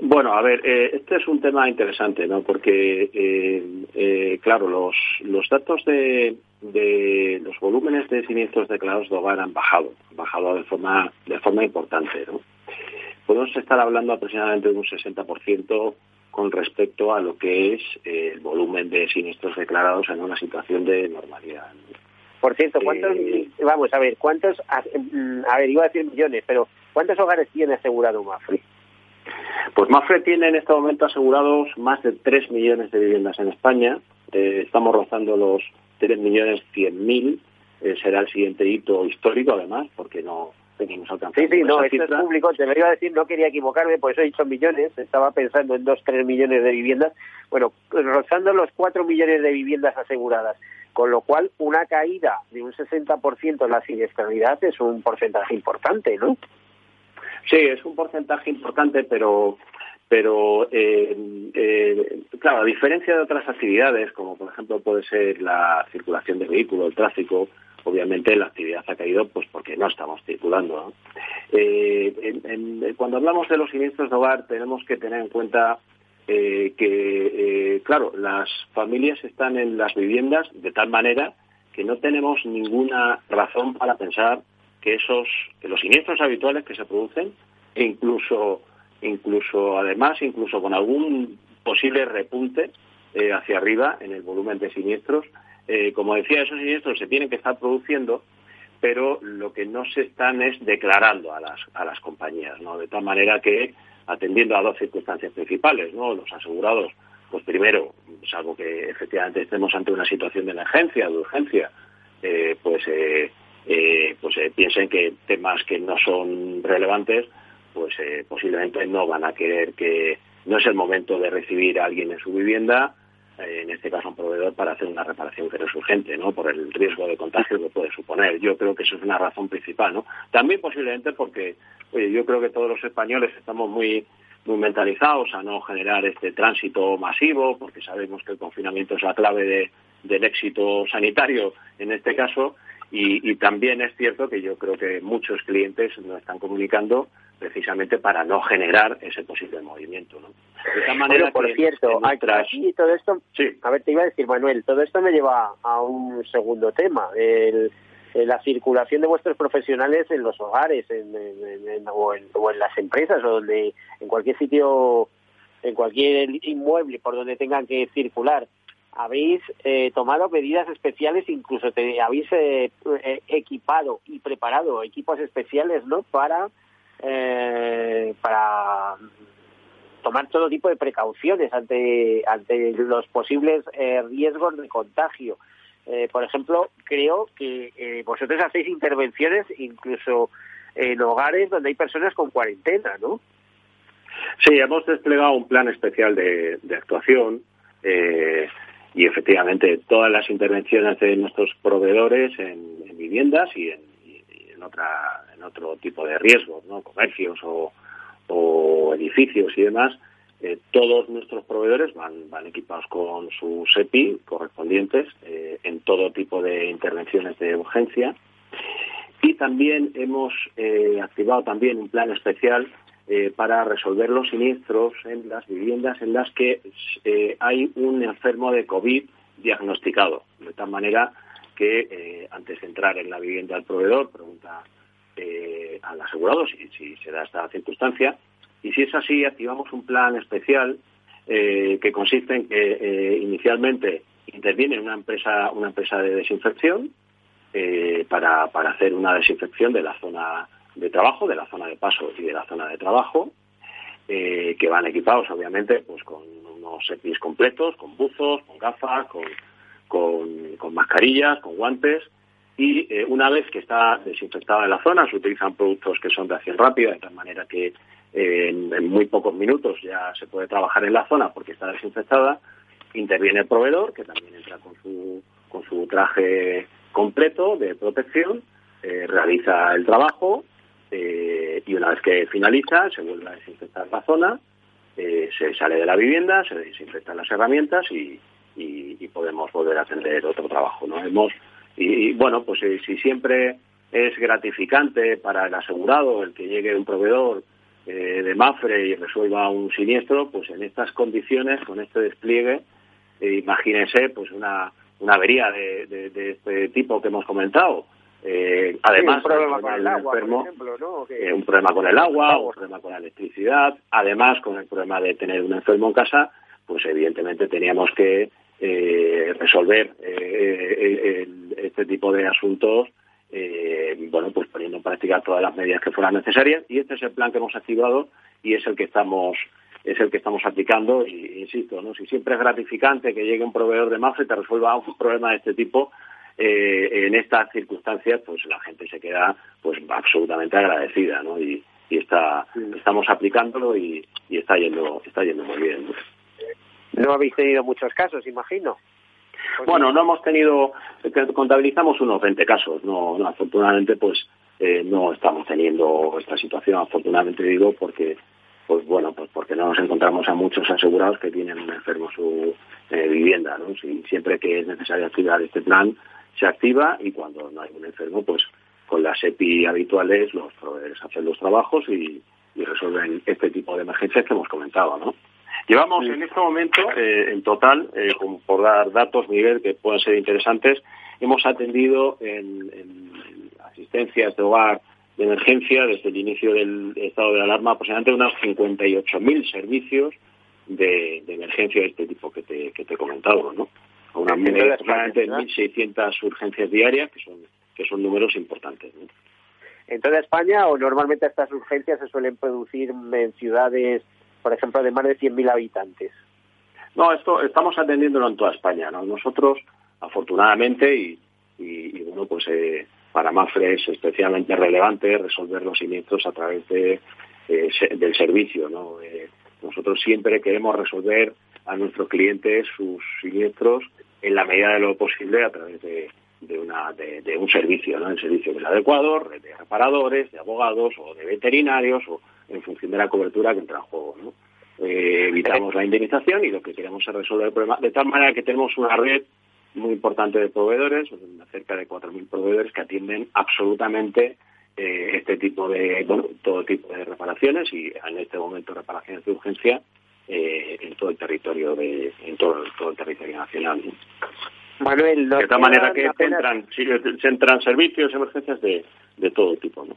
Bueno, a ver, eh, este es un tema interesante, ¿no? Porque, eh, eh, claro, los, los datos de, de los volúmenes de siniestros declarados de hogar han bajado, han bajado de forma, de forma importante, ¿no? Podemos estar hablando aproximadamente de un 60% con respecto a lo que es el volumen de siniestros declarados en una situación de normalidad. Por cierto, ¿cuántos, vamos a ver, cuántos, mm, a ver, iba a decir millones, pero ¿cuántos hogares tiene asegurado Mafre? Pues Mafre tiene en este momento asegurados más de 3 millones de viviendas en España. Eh, estamos rozando los 3 millones 100 mil. Eh, será el siguiente hito histórico, además, porque no tenemos alcanzado. Sí, sí, no, esto es público. Te lo iba a decir, no quería equivocarme, por eso he dicho millones. Estaba pensando en 2, 3 millones de viviendas. Bueno, rozando los 4 millones de viviendas aseguradas. Con lo cual, una caída de un 60% en la siniestralidad es un porcentaje importante, ¿no? Sí, es un porcentaje importante, pero pero eh, eh, claro, a diferencia de otras actividades, como por ejemplo puede ser la circulación de vehículos, el tráfico, obviamente la actividad ha caído pues porque no estamos circulando. Eh, cuando hablamos de los siniestros de hogar tenemos que tener en cuenta que, claro, las familias están en las viviendas de tal manera que no tenemos ninguna razón para pensar que esos que los siniestros habituales que se producen e incluso incluso además incluso con algún posible repunte eh, hacia arriba en el volumen de siniestros. Eh, como decía esos siniestros se tienen que estar produciendo pero lo que no se están es declarando a las a las compañías no de tal manera que atendiendo a dos circunstancias principales no los asegurados pues primero salvo que efectivamente estemos ante una situación de emergencia de urgencia eh, pues eh, pues eh, piensen que temas que no son relevantes, pues eh, posiblemente no van a querer que no es el momento de recibir a alguien en su vivienda, en este caso un proveedor, para hacer una reparación que no es urgente, ¿no? Por el riesgo de contagio que puede suponer. Yo creo que eso es una razón principal, ¿no? También posiblemente porque, oye, yo creo que todos los españoles estamos muy muy mentalizados a no generar este tránsito masivo, porque sabemos que el confinamiento es la clave de, del éxito sanitario en este caso, y, también es cierto que yo creo que muchos clientes nos están comunicando precisamente para no generar ese posible movimiento. ¿no? De esta manera, por cierto, aquí todo esto, a ver, te iba a decir, Manuel, todo esto me lleva a un segundo tema, el, la circulación de vuestros profesionales en los hogares en, o, en, las empresas o donde en cualquier sitio, en cualquier inmueble por donde tengan que circular habéis eh, tomado medidas especiales, incluso te, habéis eh, eh, equipado y preparado equipos especiales, ¿no? Para para tomar todo tipo de precauciones ante ante los posibles riesgos de contagio. eh, por ejemplo, creo que eh, vosotros hacéis intervenciones incluso en hogares donde hay personas con cuarentena, ¿no? Sí, hemos desplegado un plan especial de, actuación eh, y efectivamente todas las intervenciones de nuestros proveedores en, viviendas y en, en, otra, otro tipo de riesgos, ¿no? comercios o, edificios y demás, eh, todos nuestros proveedores van, van equipados con sus EPI correspondientes eh, en todo tipo de intervenciones de urgencia. Y también hemos eh, activado también un plan especial para resolver los siniestros en las viviendas en las que hay un enfermo de COVID diagnosticado. De tal manera que antes de entrar en la vivienda del proveedor, pregunta al asegurado si, si se da esta circunstancia. Y si es así, activamos un plan especial eh, que consiste en que eh, inicialmente interviene una empresa, una empresa de desinfección eh, para, para hacer una desinfección de la zona de trabajo, de la zona de paso y de la zona de trabajo, que van equipados obviamente pues con unos EPIs completos, con buzos, con gafas, con, con mascarillas, con guantes y una vez que está desinfectada la zona se utilizan productos que son de acción rápida de tal manera que en, muy pocos minutos ya se puede trabajar en la zona porque está desinfectada, interviene el proveedor, que también entra con su, con su traje completo de protección, eh, realiza el trabajo eh, y una vez que finaliza se vuelve a desinfectar la zona, eh, se sale de la vivienda, se desinfectan las herramientas y, podemos volver a atender otro trabajo. ¿no? Hemos, y, bueno, pues si siempre es gratificante para el asegurado el que llegue un proveedor eh, de Mafre y resuelva un siniestro, pues en estas condiciones, con este despliegue, eh, imagínense pues una, una avería de, de, este tipo que hemos comentado. Eh, además, un problema con el agua, un problema con el agua, un problema con la electricidad, además con el problema de tener un enfermo en casa, pues evidentemente teníamos que resolver este tipo de asuntos eh, bueno, pues poniendo en práctica todas las medidas que fueran necesarias y este es el plan que hemos activado y es el que estamos es el que estamos aplicando y insisto, ¿no? Si siempre es gratificante que llegue un proveedor de mafia y te resuelva *laughs* un problema de este tipo, eh, en estas circunstancias, pues la gente se queda pues absolutamente agradecida, ¿no? Y, está, estamos aplicándolo y, está yendo, está yendo muy bien. No habéis tenido muchos casos, imagino. Bueno, no hemos tenido, contabilizamos unos 20 casos, no, no afortunadamente pues eh, no estamos teniendo esta situación, afortunadamente digo, porque pues bueno, pues porque no nos encontramos a muchos asegurados que tienen un enfermo su eh, vivienda, ¿no? Si, siempre que es necesario activar este plan, se activa y cuando no hay un enfermo, pues con las EPI habituales los proveedores hacen los trabajos y, y resuelven este tipo de emergencias que hemos comentado, ¿no? Llevamos en este momento, eh, en total, eh, por dar datos, Miguel, que puedan ser interesantes, hemos atendido en, asistencias de hogar de emergencia desde el inicio del estado de alarma aproximadamente unos 58.000 servicios de, emergencia de este tipo que te, que te he comentado, ¿no? Una aproximadamente 1.600 urgencias diarias, que son, que son números importantes. ¿En toda España o normalmente estas urgencias se suelen producir en ciudades por ejemplo, de más de 100.000 habitantes. No, esto estamos atendiéndolo en toda España. ¿no? Nosotros, afortunadamente, y, y, bueno, pues eh, para Mafre es especialmente relevante resolver los siniestros a través de, eh, del servicio. ¿no? Eh, nosotros siempre queremos resolver a nuestros clientes sus siniestros en la medida de lo posible a través de, de, una, de, un servicio, ¿no? El servicio que es adecuado, de reparadores, de abogados o de veterinarios o en función de la cobertura que entra en juego, ¿no? Eh, evitamos la indemnización y lo que queremos es resolver el problema de tal manera que tenemos una red muy importante de proveedores, cerca de 4.000 proveedores que atienden absolutamente eh, este tipo de, bueno, todo tipo de reparaciones y en este momento reparaciones de urgencia eh, en todo el territorio de, en todo, todo el territorio nacional. Manuel, de tal manera que entran, se entran servicios, emergencias de, de todo tipo, ¿no?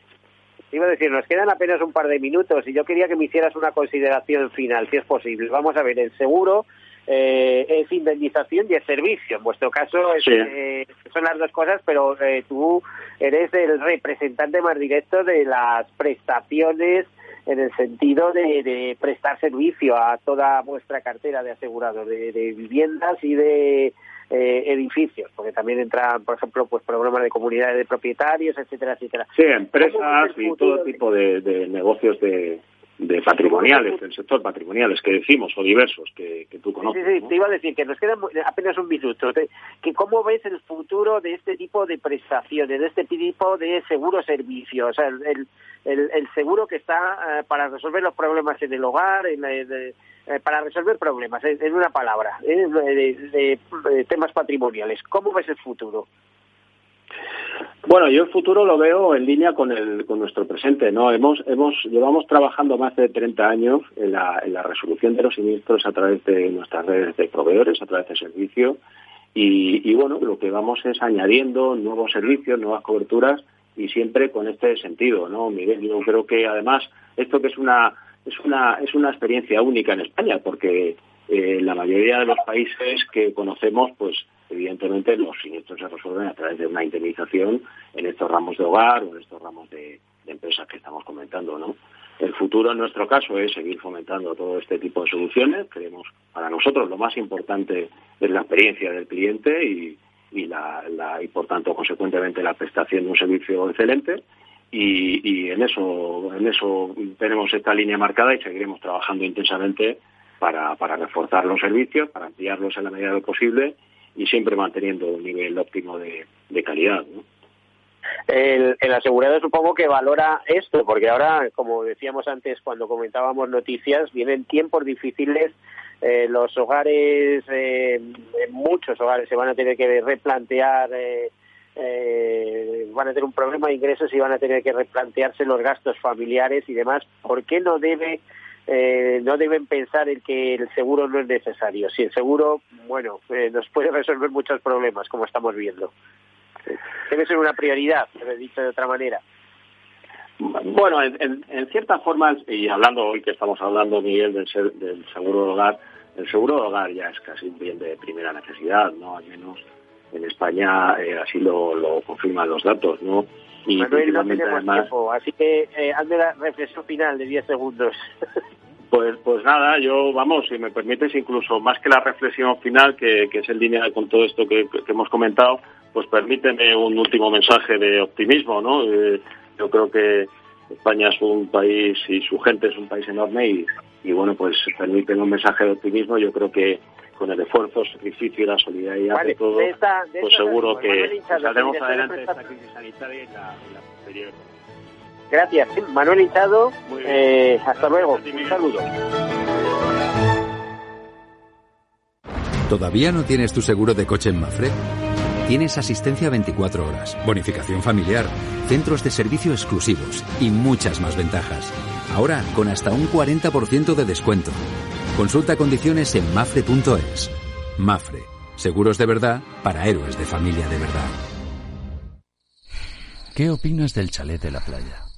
Iba a decir, nos quedan apenas un par de minutos y yo quería que me hicieras una consideración final, si es posible. Vamos a ver, el seguro eh, es indemnización y es servicio. En vuestro caso eh, son las dos cosas, pero eh, tú eres el representante más directo de las prestaciones en el sentido de, prestar servicio a toda vuestra cartera de asegurados de, viviendas y de eh, edificios, porque también entran, por ejemplo, pues programas de comunidades de propietarios, etcétera, etcétera. Sí, empresas y todo tipo de negocios de, de patrimoniales, del sector patrimoniales que decimos, o diversos, que, tú conoces. Sí, sí, te iba a decir que nos queda apenas un minuto, que cómo ves el futuro de este tipo de prestaciones, de este tipo de seguro servicio, o sea, el, el, el seguro que está eh, para resolver los problemas en el hogar, en, eh, para resolver problemas, en, una palabra, eh, de temas patrimoniales. ¿Cómo ves el futuro? Bueno, yo el futuro lo veo en línea con, el, con nuestro presente, ¿no? Hemos, hemos, llevamos trabajando más de 30 años en la, en la resolución de los siniestros a través de nuestras redes de proveedores, a través de servicio, y, bueno, lo que vamos es añadiendo nuevos servicios, nuevas coberturas, y siempre con este sentido, ¿no, Miguel? Yo creo que además esto que es una, es una, es una experiencia única en España, porque eh, la mayoría de los países que conocemos, pues evidentemente los siniestros se resuelven a través de una indemnización en estos ramos de hogar o en estos ramos de, empresas que estamos comentando, ¿no? El futuro en nuestro caso es seguir fomentando todo este tipo de soluciones. Creemos, para nosotros lo más importante es la experiencia del cliente y, y, la, y por tanto, consecuentemente, la prestación de un servicio excelente. Y, y, en eso en eso tenemos esta línea marcada y seguiremos trabajando intensamente para, para reforzar los servicios, para ampliarlos en la medida de lo posible y siempre manteniendo un nivel óptimo de, calidad. El, asegurado supongo que valora esto, porque ahora, como decíamos antes cuando comentábamos noticias, vienen tiempos difíciles. Eh, los hogares, eh, muchos hogares se van a tener que replantear, eh, eh, van a tener un problema de ingresos y van a tener que replantearse los gastos familiares y demás. ¿Por qué no debe eh, no deben pensar en que el seguro no es necesario. Si el seguro, bueno, eh, nos puede resolver muchos problemas, como estamos viendo. Debe ser una prioridad, he dicho de otra manera. Bueno, en, en, ciertas formas, y hablando hoy que estamos hablando, Miguel, del, del seguro de hogar, el seguro de hogar ya es casi un bien de primera necesidad, ¿no? Al menos en España eh, así lo, lo confirman los datos, ¿no? Y Manuel, no tenemos tiempo, así que eh, hazme la reflexión final de 10 segundos. *laughs* Pues, pues nada, yo, vamos, si me permites, incluso más que la reflexión final, que, es en línea con todo esto que, hemos comentado, pues permíteme un último mensaje de optimismo, ¿no? Eh, yo creo que España es un país y su gente es un país enorme y, y bueno, pues permíteme un mensaje de optimismo. Yo creo que con el esfuerzo, el sacrificio y la solidaridad de todos, pues seguro que saldremos adelante de esta crisis sanitaria y la, posterior. Gracias, Manuel Hinchado. Eh, hasta luego. Un saludo. ¿Todavía no tienes tu seguro de coche en Mafre? Tienes asistencia 24 horas, bonificación familiar, centros de servicio exclusivos y muchas más ventajas. Ahora con hasta un 40% de descuento. Consulta condiciones en mafre.es. Mafre, seguros de verdad para héroes de familia de verdad. ¿Qué opinas del chalet de la playa?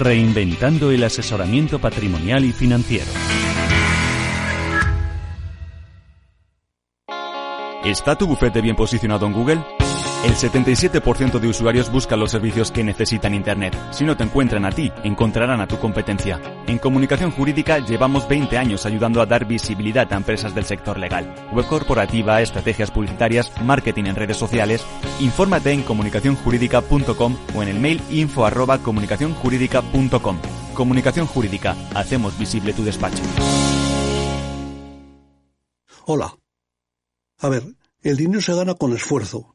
reinventando el asesoramiento patrimonial y financiero. ¿Está tu bufete bien posicionado en Google? El 77% de usuarios buscan los servicios que necesitan Internet. Si no te encuentran a ti, encontrarán a tu competencia. En comunicación jurídica llevamos 20 años ayudando a dar visibilidad a empresas del sector legal. Web corporativa, estrategias publicitarias, marketing en redes sociales. Infórmate en comunicacionjurídica.com o en el mail info arroba comunicacionjurídica.com. Comunicación Jurídica. Hacemos visible tu despacho. Hola. A ver, el dinero se gana con esfuerzo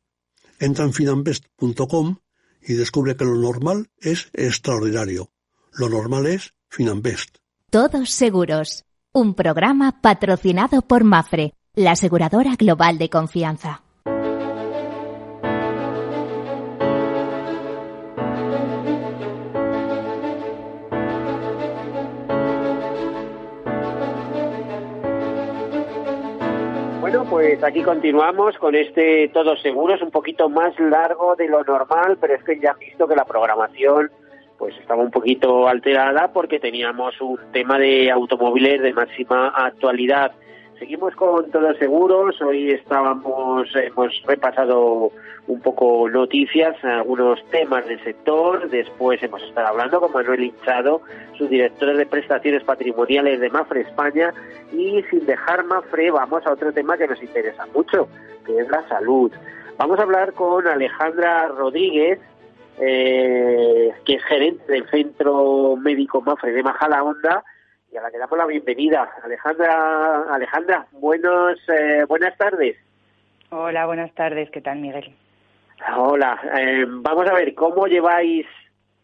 Entra en finambest.com y descubre que lo normal es extraordinario. Lo normal es Finambest. Todos seguros. Un programa patrocinado por Mafre, la aseguradora global de confianza. Pues aquí continuamos con este Todos Seguros, un poquito más largo de lo normal, pero es que ya han visto que la programación pues estaba un poquito alterada porque teníamos un tema de automóviles de máxima actualidad Seguimos con todos seguros. Hoy estábamos, hemos repasado un poco noticias, algunos temas del sector. Después hemos estado hablando con Manuel Hinchado, su director de prestaciones patrimoniales de Mafre España. Y sin dejar Mafre, vamos a otro tema que nos interesa mucho, que es la salud. Vamos a hablar con Alejandra Rodríguez, eh, que es gerente del Centro Médico Mafre de Majadahonda y a la que damos la bienvenida. Alejandra, Alejandra, buenos, eh, buenas tardes. Hola, buenas tardes. ¿Qué tal, Miguel? Hola. Eh, vamos a ver, ¿cómo lleváis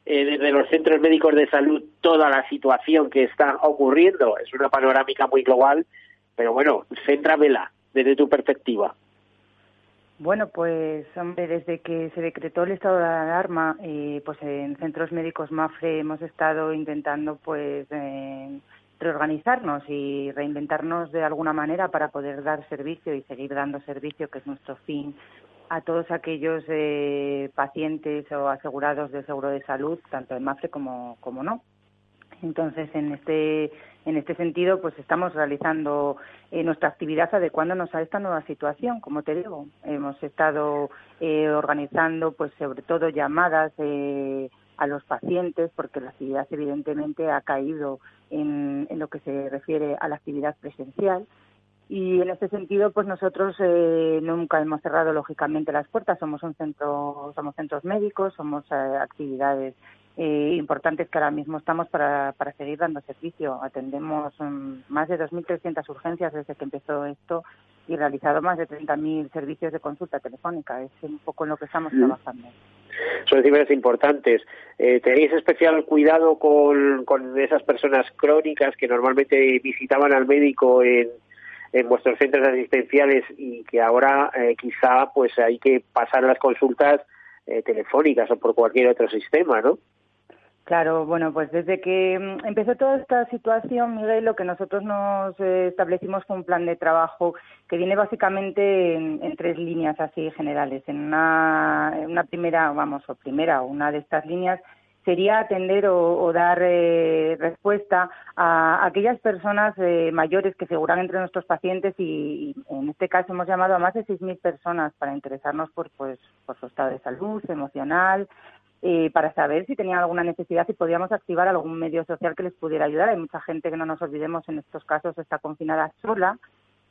eh, desde los centros médicos de salud toda la situación que está ocurriendo? Es una panorámica muy global, pero bueno, céntramela desde tu perspectiva. Bueno, pues hombre, desde que se decretó el estado de alarma, pues en centros médicos MAFRE hemos estado intentando pues reorganizarnos y reinventarnos de alguna manera para poder dar servicio y seguir dando servicio, que es nuestro fin, a todos aquellos eh, pacientes o asegurados de seguro de salud, tanto en MAFRE como, como no. Entonces, en este, en este sentido, pues estamos realizando eh, nuestra actividad adecuándonos a esta nueva situación, como te digo. Hemos estado eh, organizando, pues sobre todo llamadas eh, a los pacientes, porque la actividad evidentemente ha caído en, lo que se refiere a la actividad presencial. Y en este sentido, pues nosotros eh, nunca hemos cerrado lógicamente las puertas. Somos un centro, somos centros médicos, somos eh, actividades eh, importantes que ahora mismo estamos para, para seguir dando servicio. Atendemos mm, más de 2.300 urgencias desde que empezó esto y realizado más de 30.000 servicios de consulta telefónica. Es un poco en lo que estamos trabajando. Son cifras importantes. Eh, ¿Tenéis especial cuidado con, con esas personas crónicas que normalmente visitaban al médico en, en vuestros centros asistenciales y que ahora eh, quizá pues hay que pasar las consultas eh, telefónicas o por cualquier otro sistema, ¿no? Claro, bueno, pues desde que mm, empezó toda esta situación, Miguel, lo que nosotros nos eh, establecimos fue un plan de trabajo que viene básicamente en, tres líneas así generales. En una, una, primera, vamos, o primera, una de estas líneas sería atender o, dar eh, respuesta a aquellas personas eh, mayores que figuran entre nuestros pacientes y, y, en este caso hemos llamado a más de 6.000 personas para interesarnos por, pues, por su estado de salud emocional, eh, para saber si tenían alguna necesidad y podíamos activar algún medio social que les pudiera ayudar. Hay mucha gente que no nos olvidemos en estos casos está confinada sola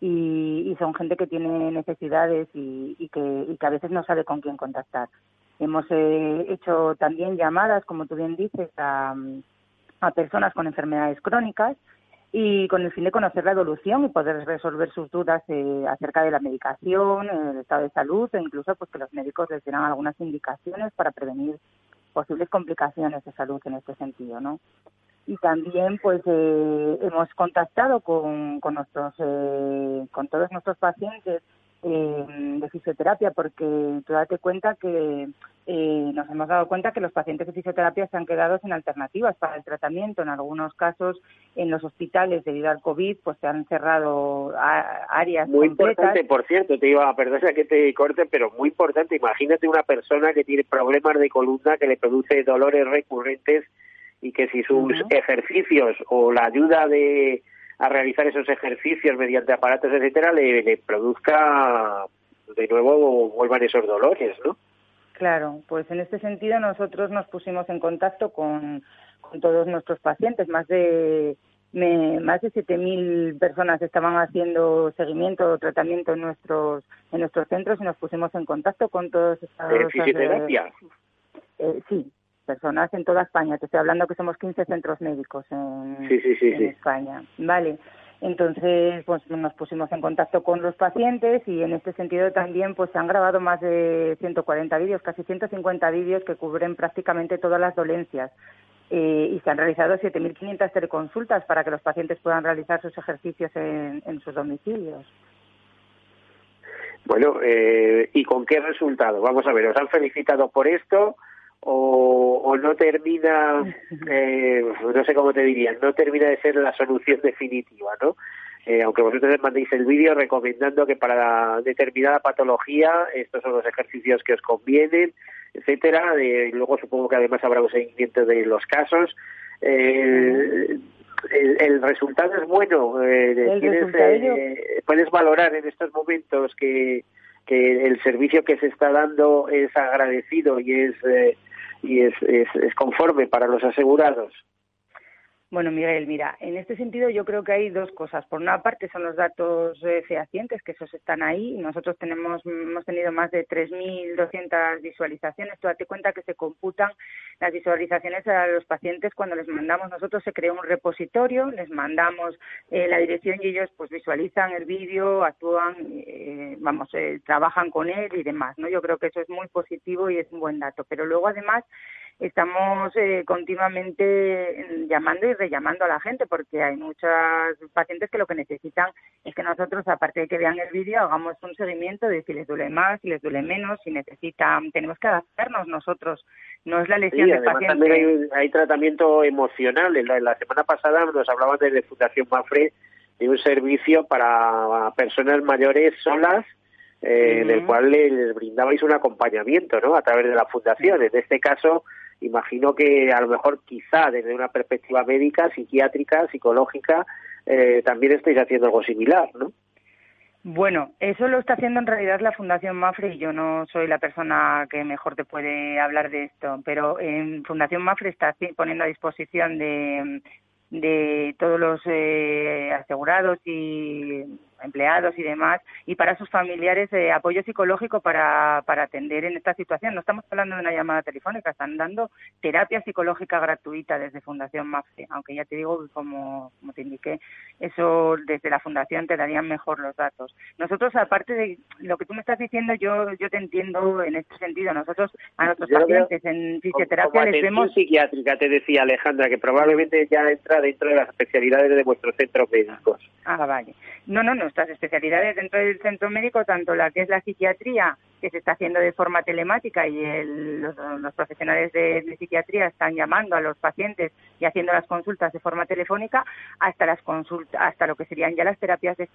y, son gente que tiene necesidades y, que, a veces no sabe con quién contactar. Hemos eh, hecho también llamadas, como tú bien dices, a, personas con enfermedades crónicas y con el fin de conocer la evolución y poder resolver sus dudas eh, acerca de la medicación, el estado de salud e incluso pues que los médicos les dieran algunas indicaciones para prevenir posibles complicaciones de salud en este sentido, ¿no? Y también, pues, eh, hemos contactado con, con nuestros, eh, con todos nuestros pacientes eh, de fisioterapia, porque tú date cuenta que eh, nos hemos dado cuenta que los pacientes de fisioterapia se han quedado sin alternativas para el tratamiento. En algunos casos, en los hospitales, debido al COVID, pues se han cerrado áreas Muy importante, por cierto, te iba a perder que te corte, pero muy importante. Imagínate una persona que tiene problemas de columna, que le produce dolores recurrentes y que si sus ejercicios o la ayuda de a realizar esos ejercicios mediante aparatos, etcétera, le, le produzca de nuevo vuelvan esos dolores, ¿no? Claro, pues en este sentido nosotros nos pusimos en contacto con, con todos nuestros pacientes, más de me, más de 7.000 personas estaban haciendo seguimiento o tratamiento en nuestros en nuestros centros y nos pusimos en contacto con todos estos... ¿De fisioterapia? Eh, sí, personas en toda España. Te estoy hablando que somos 15 centros médicos en, España. Vale. Entonces, pues nos pusimos en contacto con los pacientes y en este sentido también pues se han grabado más de 140 vídeos, casi 150 vídeos que cubren prácticamente todas las dolencias. Eh, y se han realizado 7.500 teleconsultas para que los pacientes puedan realizar sus ejercicios en, en sus domicilios. Bueno, eh, ¿y con qué resultado? Vamos a ver, ¿os han felicitado por esto? O, no termina, eh, no sé cómo te diría, no termina de ser la solución definitiva, ¿no? Eh, aunque vosotros mandéis el vídeo recomendando que para determinada patología estos son los ejercicios que os convienen, etcétera. Eh, luego supongo que además habrá un seguimiento de los casos. Eh, el, resultado es bueno. Eh, puedes valorar en estos momentos que, que el servicio que se está dando es agradecido y es y es, es, es conforme para los asegurados. Bueno, Miguel, mira, en este sentido yo creo que hay dos cosas. Por una parte son los datos eh, fehacientes, que esos están ahí. Nosotros tenemos, hemos tenido más de 3.200 visualizaciones. Tú date cuenta que se computan las visualizaciones a los pacientes cuando les mandamos. Nosotros se crea un repositorio, les mandamos eh, la dirección y ellos pues visualizan el vídeo, actúan, eh, vamos, trabajan con él y demás. ¿no? Yo creo que eso es muy positivo y es un buen dato. Pero luego además estamos eh, continuamente llamando y rellamando a la gente porque hay muchos pacientes que lo que necesitan es que nosotros, aparte de que vean el vídeo, hagamos un seguimiento de si les duele más, si les duele menos, si necesitan, tenemos que adaptarnos nosotros, no es la lesión del paciente. También hay, tratamiento emocional. La, semana pasada nos hablaban de Fundación Mafre de un servicio para personas mayores solas eh, en el cual les brindabais un acompañamiento ¿no? a través de la fundación. En este caso, imagino que a lo mejor quizá desde una perspectiva médica, psiquiátrica, psicológica, eh, también estáis haciendo algo similar, ¿no? Bueno, eso lo está haciendo en realidad la Fundación Mafre y yo no soy la persona que mejor te puede hablar de esto, pero en Fundación Mafre está poniendo a disposición de, de todos los eh, asegurados y empleados y demás, y para sus familiares eh, apoyo psicológico para, para atender en esta situación. No estamos hablando de una llamada telefónica, están dando terapia psicológica gratuita desde Fundación MAFRE, aunque ya te digo, como, como te indiqué, eso desde la Fundación te darían mejor los datos. Nosotros, aparte de lo que tú me estás diciendo, yo, yo te entiendo en este sentido. Nosotros a nuestros pacientes en fisioterapia les vemos... psiquiátrica, te decía Alejandra, que probablemente ya entra dentro de las especialidades de vuestros centros médicos. Ah, vale. No, no, no nuestras especialidades dentro del centro médico, tanto la que es la psiquiatría, que se está haciendo de forma telemática y los, profesionales de, psiquiatría están llamando a los pacientes y haciendo las consultas de forma telefónica, hasta las consultas, hasta lo que serían ya las terapias de,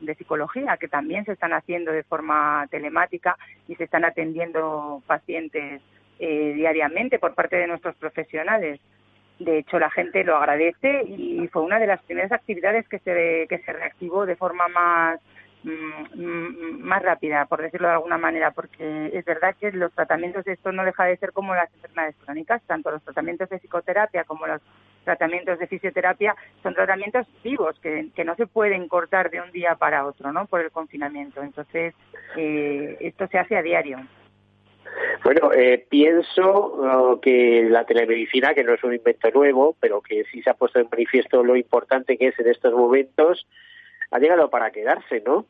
de psicología, que también se están haciendo de forma telemática y se están atendiendo pacientes eh, diariamente por parte de nuestros profesionales. De hecho, la gente lo agradece y fue una de las primeras actividades que se, que se reactivó de forma más, mm, mm, más rápida, por decirlo de alguna manera, porque es verdad que los tratamientos de esto no deja de ser como las enfermedades crónicas, tanto los tratamientos de psicoterapia como los tratamientos de fisioterapia son tratamientos vivos que, que no se pueden cortar de un día para otro, ¿no? Por el confinamiento. Entonces, eh, esto se hace a diario. Bueno, eh, pienso oh, que la telemedicina, que no es un invento nuevo, pero que sí se ha puesto en manifiesto lo importante que es en estos momentos, ha llegado para quedarse, ¿no?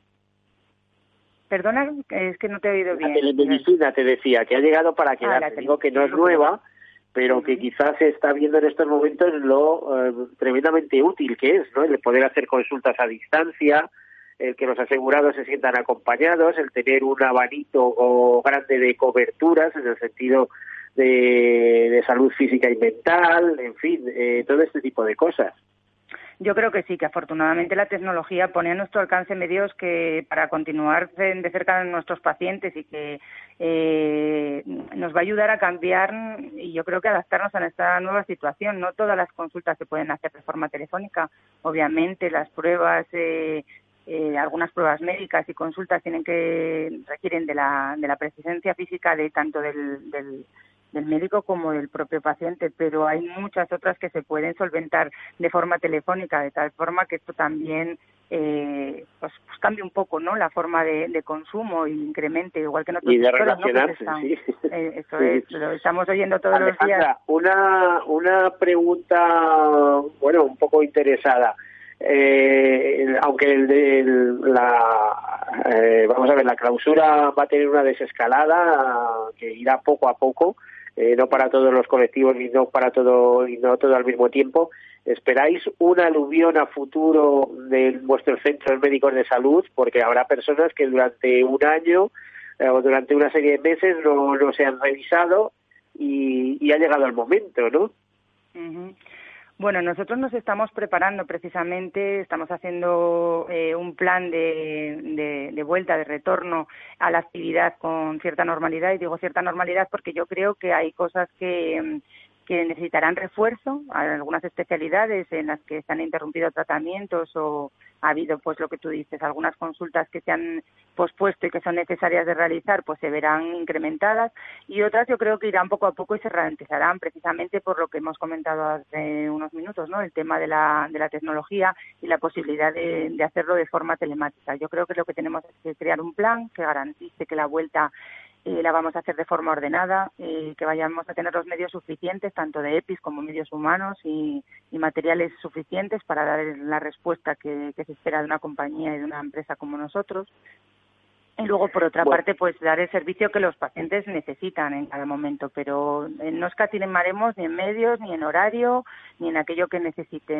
Perdona, es que no te he oído bien. La telemedicina, te decía, que ha llegado para ah, quedarse. Digo que no es nueva, pero que quizás se está viendo en estos momentos lo eh, tremendamente útil que es, ¿no? El poder hacer consultas a distancia, el que los asegurados se sientan acompañados, el tener un abanico grande de coberturas en el sentido de, salud física y mental, en fin, eh, todo este tipo de cosas. Yo creo que sí, que afortunadamente la tecnología pone a nuestro alcance medios que para continuar de cerca de nuestros pacientes y que eh, nos va a ayudar a cambiar y yo creo que adaptarnos a esta nueva situación. No todas las consultas se pueden hacer de forma telefónica. Obviamente las pruebas eh, eh, algunas pruebas médicas y consultas tienen que requieren de la, de la presencia física de tanto del, del, médico como del propio paciente, pero hay muchas otras que se pueden solventar de forma telefónica, de tal forma que esto también eh, pues, pues cambie un poco no la forma de, consumo y incremente, igual que nosotros. Y de relacionarse, sí. Eh, eso es, lo estamos oyendo todos los días. Una, una pregunta, bueno, un poco interesada. Eh, aunque el, la eh, vamos a ver la clausura va a tener una desescalada que irá poco a poco eh, no para todos los colectivos y no para todo y no todo al mismo tiempo. Esperáis una aluvión a futuro de vuestros centros médicos de salud porque habrá personas que durante un año o durante una serie de meses no, no se han revisado y, y ha llegado el momento no bueno, nosotros nos estamos preparando precisamente, estamos haciendo eh, un plan de, de, vuelta, de retorno a la actividad con cierta normalidad, y digo cierta normalidad porque yo creo que hay cosas que, que necesitarán refuerzo, algunas especialidades en las que se han interrumpido tratamientos o ha habido, pues lo que tú dices, algunas consultas que se han pospuesto y que son necesarias de realizar, pues se verán incrementadas y otras yo creo que irán poco a poco y se ralentizarán precisamente por lo que hemos comentado hace unos minutos, ¿no? El tema de la, de la tecnología y la posibilidad de, de hacerlo de forma telemática. Yo creo que lo que tenemos es crear un plan que garantice que la vuelta eh, la vamos a hacer de forma ordenada, eh, que vayamos a tener los medios suficientes, tanto de EPIs como medios humanos y, materiales suficientes para dar la respuesta que, se espera de una compañía y de una empresa como nosotros. Y luego, por otra parte, pues dar el servicio que los pacientes necesitan en cada momento, pero eh, no escatimaremos ni en medios, ni en horario, ni en aquello que necesite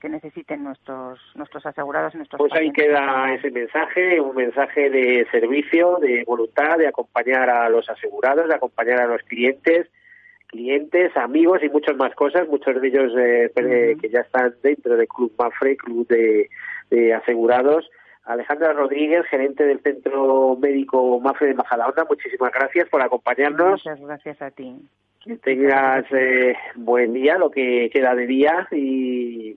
que necesiten nuestros nuestros asegurados nuestros Pues ahí queda ese mensaje, un mensaje de servicio, de voluntad, de acompañar a los asegurados, de acompañar a los clientes, clientes, amigos y muchas más cosas, muchos de ellos eh, que ya están dentro del Club Mafre, Club de Asegurados Alejandra Rodríguez, gerente del Centro Médico Mafre de Majadahonda, muchísimas gracias por acompañarnos. Muchas gracias a ti. Que tengas eh, buen día, lo que queda de día y,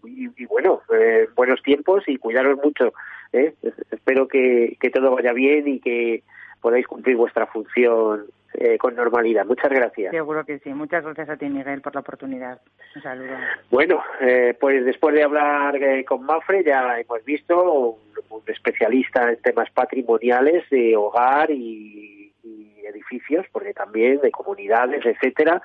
bueno, eh, buenos tiempos y cuidaros mucho. ¿eh? Espero que, que todo vaya bien y que podáis cumplir vuestra función eh, con normalidad. Muchas gracias. Seguro que sí. Muchas gracias a ti, Miguel, por la oportunidad. Un saludo. Bueno, eh, pues después de hablar eh, con Mafre, ya hemos visto un, especialista en temas patrimoniales de hogar y, edificios, porque también de comunidades, etcétera.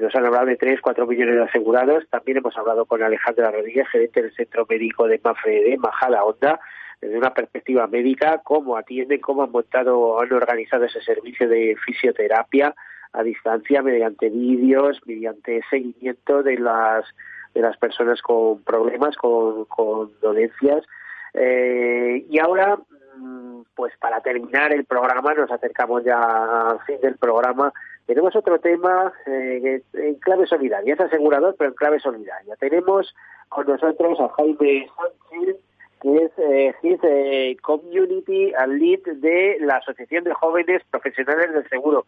nos han hablado de 3, 4 millones de asegurados. También hemos hablado con Alejandra Rodríguez, gerente del Centro Médico de Mafre de Majada Onda desde una perspectiva médica, cómo atienden, cómo han montado, han organizado ese servicio de fisioterapia a distancia mediante vídeos, mediante seguimiento de las de las personas con problemas, con, con dolencias. Eh, y ahora, mm, pues para terminar el programa, nos acercamos ya al fin del programa. Tenemos otro tema eh, en clave solidaria, es asegurador, pero en clave solidaria. Tenemos con nosotros a Jaime Sánchez, que es eh, eh, Community and Lead de la Asociación de Jóvenes Profesionales del Seguro.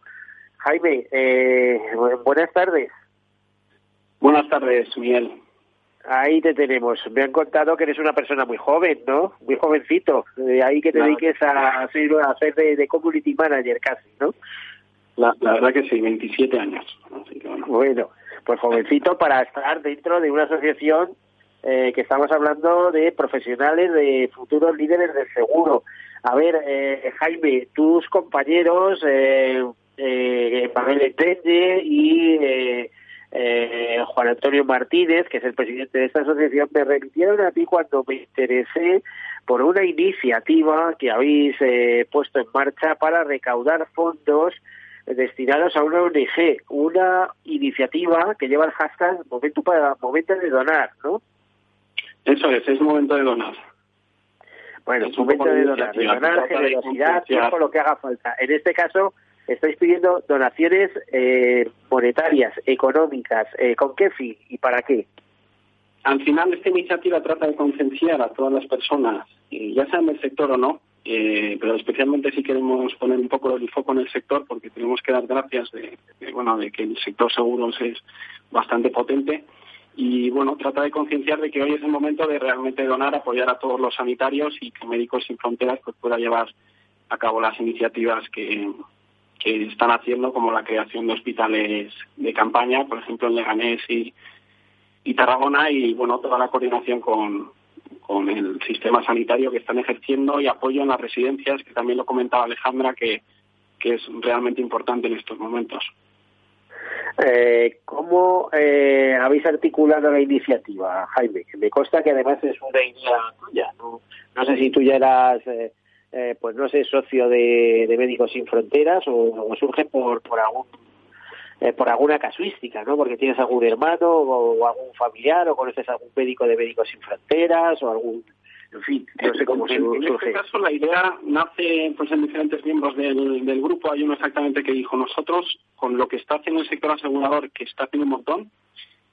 Jaime, eh, buenas tardes. Buenas tardes, Miguel. Ahí te tenemos. Me han contado que eres una persona muy joven, ¿no? Muy jovencito. De ahí que te dediques a, a ser de, community manager casi, ¿no? La, verdad que sí, 27 años. bueno, pues jovencito para estar dentro de una asociación eh, que estamos hablando de profesionales, de futuros líderes del seguro. A ver, eh, Jaime, tus compañeros, eh, eh, Pavel y eh, eh, Juan Antonio Martínez, que es el presidente de esta asociación, me remitieron a ti cuando me interesé por una iniciativa que habéis puesto en marcha para recaudar fondos destinados a una ONG, una iniciativa que lleva el hashtag Momento para Momento de Donar, ¿no? Eso es, es momento de donar. Bueno, es momento de donar, de donar generosidad, todo lo que haga falta. En este caso, estáis pidiendo donaciones eh, monetarias, económicas. Eh, ¿Con qué fin y para qué? Al final, esta iniciativa trata de concienciar a todas las personas, ya sea en el sector o no, eh, pero especialmente si queremos poner un poco el foco en el sector, porque tenemos que dar gracias de, de, bueno, de que el sector seguros es bastante potente y bueno, trata de concienciar de que hoy es el momento de realmente donar, apoyar a todos los sanitarios y que Médicos Sin Fronteras pues pueda llevar a cabo las iniciativas que, que están haciendo, como la creación de hospitales de campaña, por ejemplo en Leganés y, y Tarragona, y bueno, toda la coordinación con, con el sistema sanitario que están ejerciendo y apoyo en las residencias, que también lo comentaba Alejandra, que, que es realmente importante en estos momentos. Eh, ¿Cómo eh, habéis articulado la iniciativa, Jaime? Me consta que además es una idea tuya. No, no sé si tú ya eras, eh, eh, pues no sé, socio de, Médicos Sin Fronteras o, surge por, por algún eh, por alguna casuística, ¿no? Porque tienes algún hermano o, algún familiar o conoces algún médico de Médicos Sin Fronteras o algún en fin, no sé cómo en, En este caso, la idea nace pues en diferentes miembros del, del grupo. Hay uno exactamente que dijo, nosotros, con lo que está haciendo el sector asegurador, que está haciendo un montón,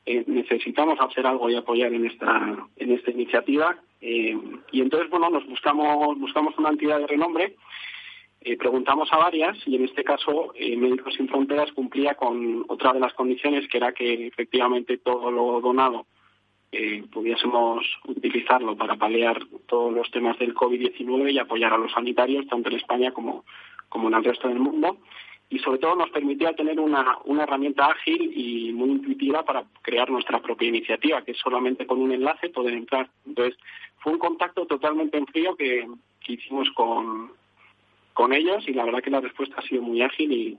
eh, necesitamos hacer algo y apoyar en esta, en esta iniciativa. Eh, y entonces, bueno, nos buscamos, buscamos una entidad de renombre, eh, preguntamos a varias y en este caso Médicos Sin Fronteras cumplía con otra de las condiciones, que era que efectivamente todo lo donado pudiésemos utilizarlo para paliar todos los temas del COVID-19 y apoyar a los sanitarios, tanto en España como, como en el resto del mundo. Y sobre todo nos permitía tener una, una herramienta ágil y muy intuitiva para crear nuestra propia iniciativa, que solamente con un enlace poder entrar. Entonces, fue un contacto totalmente en frío que, que hicimos con, con ellos y la verdad que la respuesta ha sido muy ágil y,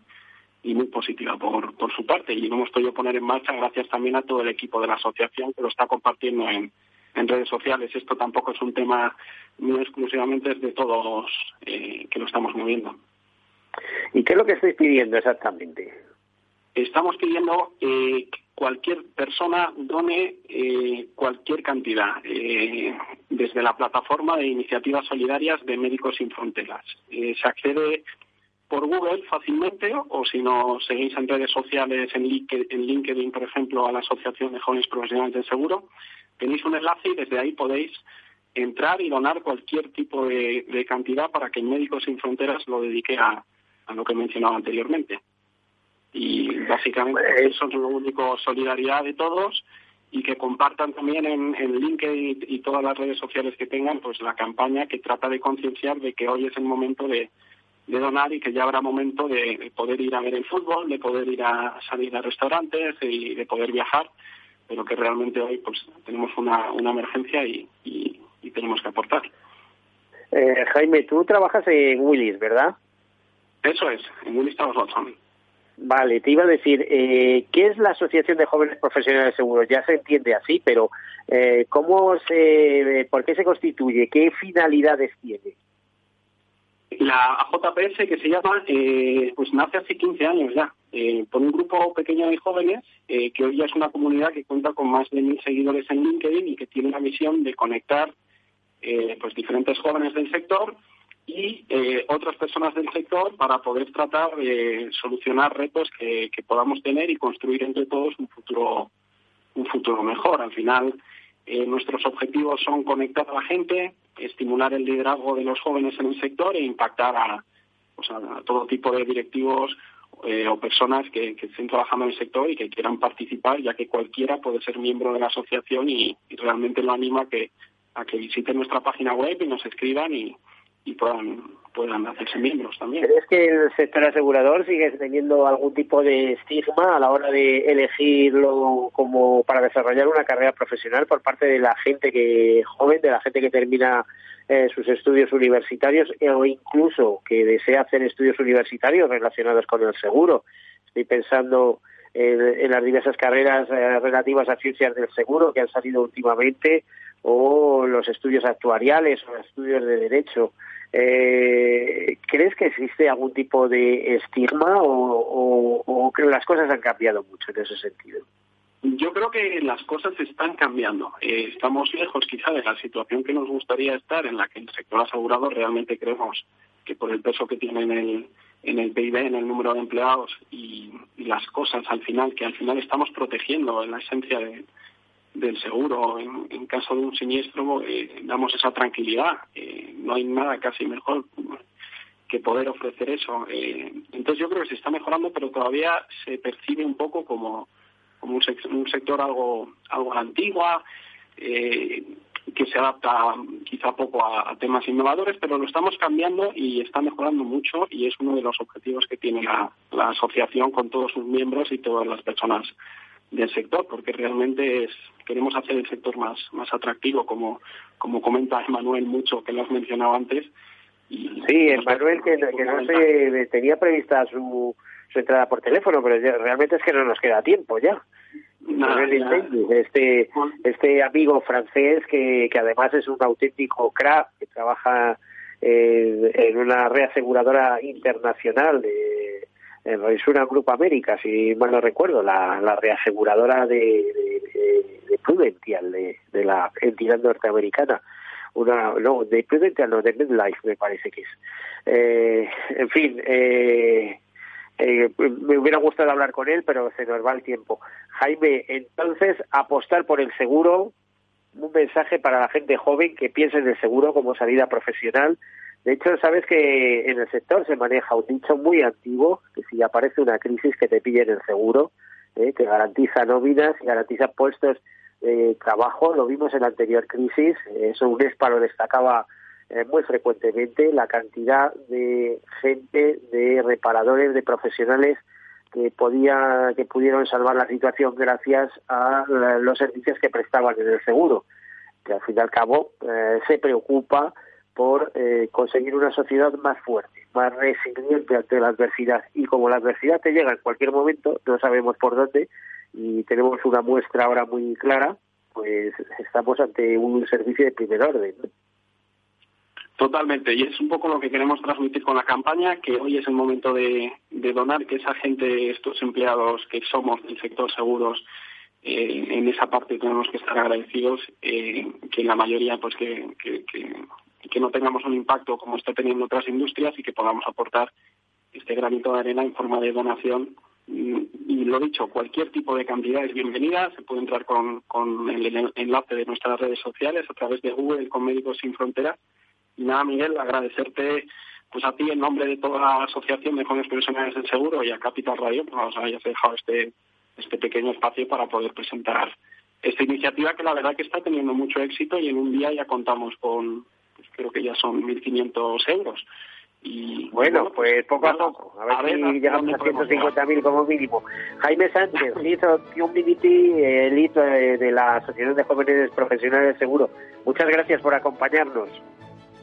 y muy positiva por, por su parte. Y lo hemos podido poner en marcha gracias también a todo el equipo de la asociación que lo está compartiendo en, en redes sociales. Esto tampoco es un tema muy exclusivamente, es de todos eh, que lo estamos moviendo. ¿Y qué es lo que estáis pidiendo exactamente? Estamos pidiendo eh, que cualquier persona done eh, cualquier cantidad eh, desde la plataforma de iniciativas solidarias de Médicos Sin Fronteras. Eh, se accede por Google fácilmente o si no seguís en redes sociales, en LinkedIn, por ejemplo, a la Asociación de Jóvenes Profesionales del Seguro, tenéis un enlace y desde ahí podéis entrar y donar cualquier tipo de, cantidad para que Médicos Sin Fronteras lo dedique a, lo que he mencionado anteriormente. Y básicamente pues eso es lo único, solidaridad de todos y que compartan también en, en, LinkedIn y todas las redes sociales que tengan pues la campaña que trata de concienciar de que hoy es el momento de, de donar y que ya habrá momento de, poder ir a ver el fútbol, de poder ir a salir a restaurantes y de poder viajar, pero que realmente hoy pues tenemos una, una emergencia y, y, tenemos que aportar. Eh, Jaime, tú trabajas en Willis, ¿verdad? Eso es, en Willis Towers Watson. Vale, te iba a decir, eh, ¿qué es la Asociación de Jóvenes Profesionales de Seguros? Ya se entiende así, pero eh, ¿cómo se, ¿por qué se constituye? ¿Qué finalidades tiene? La AJPS, que se llama, eh, pues nace hace 15 años ya, eh, por un grupo pequeño de jóvenes, eh, que hoy ya es una comunidad que cuenta con más de mil seguidores en LinkedIn y que tiene la misión de conectar pues diferentes jóvenes del sector y otras personas del sector para poder tratar de solucionar retos que, que podamos tener y construir entre todos un futuro, un futuro mejor. Al final, eh, nuestros objetivos son conectar a la gente, estimular el liderazgo de los jóvenes en el sector e impactar a, pues a, todo tipo de directivos eh, o personas que, estén trabajando en el sector y que quieran participar, ya que cualquiera puede ser miembro de la asociación y, realmente lo anima que, a que visiten nuestra página web y nos escriban y, y puedan puedan hacerse miembros también. ¿Crees que el sector asegurador sigue teniendo algún tipo de estigma a la hora de elegirlo como para desarrollar una carrera profesional por parte de la gente que joven, de la gente que termina eh, sus estudios universitarios o incluso que desea hacer estudios universitarios relacionados con el seguro? Estoy pensando en, las diversas carreras eh, relativas a ciencias del seguro que han salido últimamente o los estudios actuariales o los estudios de derecho. Eh, ¿Crees que existe algún tipo de estigma o, o, que las cosas han cambiado mucho en ese sentido? Yo creo que las cosas están cambiando. Eh, estamos lejos quizá de la situación que nos gustaría estar, en la que el sector asegurado realmente creemos que por el peso que tiene en el, en el PIB, en el número de empleados y, las cosas al final, que al final estamos protegiendo en la esencia de, del seguro. En, caso de un siniestro, eh, damos esa tranquilidad. Eh, no hay nada casi mejor que poder ofrecer eso. Eh, entonces yo creo que se está mejorando, pero todavía se percibe un poco como, un, sector algo, algo antigua, que se adapta quizá poco a, temas innovadores, pero lo estamos cambiando y está mejorando mucho y es uno de los objetivos que tiene la asociación con todos sus miembros y todas las personas del sector, porque realmente es, queremos hacer el sector más, más atractivo, como, como comenta Emanuel mucho, que lo has mencionado antes. Y sí, Emanuel, que, que no se tenía prevista su, su entrada por teléfono, pero realmente es que no nos queda tiempo ya. este este amigo francés que, que además es un auténtico crack que trabaja eh, en una reaseguradora internacional de en Resura Group América, si mal no recuerdo, la, la reaseguradora de, de, de Prudential, de, de, la entidad norteamericana. Una, no, de Prudential, no, de MedLife me parece que es. Eh, en fin, eh, eh, me hubiera gustado hablar con él, pero se nos va el tiempo. Jaime, entonces, apostar por el seguro, un mensaje para la gente joven que piense en el seguro como salida profesional. De hecho, sabes que en el sector se maneja un dicho muy antiguo, que si aparece una crisis que te pillen el seguro, eh, que garantiza nóminas garantiza puestos de trabajo. Lo vimos en la anterior crisis, eso UNESPA lo destacaba eh, muy frecuentemente la cantidad de gente, de reparadores, de profesionales que podía, que pudieron salvar la situación gracias a los servicios que prestaban en el seguro, que al fin y al cabo eh, se preocupa por eh, conseguir una sociedad más fuerte, más resiliente ante la adversidad. Y como la adversidad te llega en cualquier momento, no sabemos por dónde, y tenemos una muestra ahora muy clara, pues estamos ante un servicio de primer orden. Totalmente, y es un poco lo que queremos transmitir con la campaña, que hoy es el momento de, donar, que esa gente, estos empleados que somos del sector seguros, eh, en esa parte tenemos que estar agradecidos, eh, que la mayoría, pues que, que, que, no tengamos un impacto como está teniendo otras industrias y que podamos aportar este granito de arena en forma de donación. Y, lo dicho, cualquier tipo de cantidad es bienvenida. Se puede entrar con, con el enlace de nuestras redes sociales a través de Google con Médicos Sin Fronteras y nada, Miguel, agradecerte pues a ti en nombre de toda la Asociación de Jóvenes Profesionales del Seguro y a Capital Radio pues nos hayas dejado este, este pequeño espacio para poder presentar esta iniciativa que la verdad que está teniendo mucho éxito y en un día ya contamos con, creo que ya son 1.500 euros. Y bueno, pues poco a poco, a ver, si llegamos a 150.000 como mínimo. Jaime Sánchez, *laughs* Lead Community, el de, de la Asociación de Jóvenes Profesionales del Seguro. Muchas gracias por acompañarnos.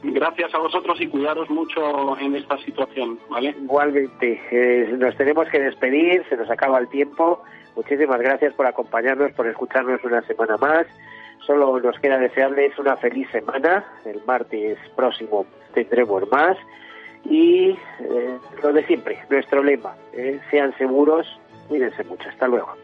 Gracias a vosotros y cuidaros mucho en esta situación, ¿vale? Igualmente, eh, nos tenemos que despedir, se nos acaba el tiempo. Muchísimas gracias por acompañarnos, por escucharnos una semana más. Solo nos queda desearles una feliz semana. El martes próximo tendremos más. Y eh, lo de siempre, nuestro lema, eh, sean seguros, cuídense mucho. Hasta luego.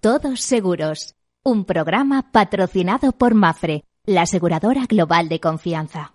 Todos Seguros, un programa patrocinado por Mafre, la aseguradora global de confianza.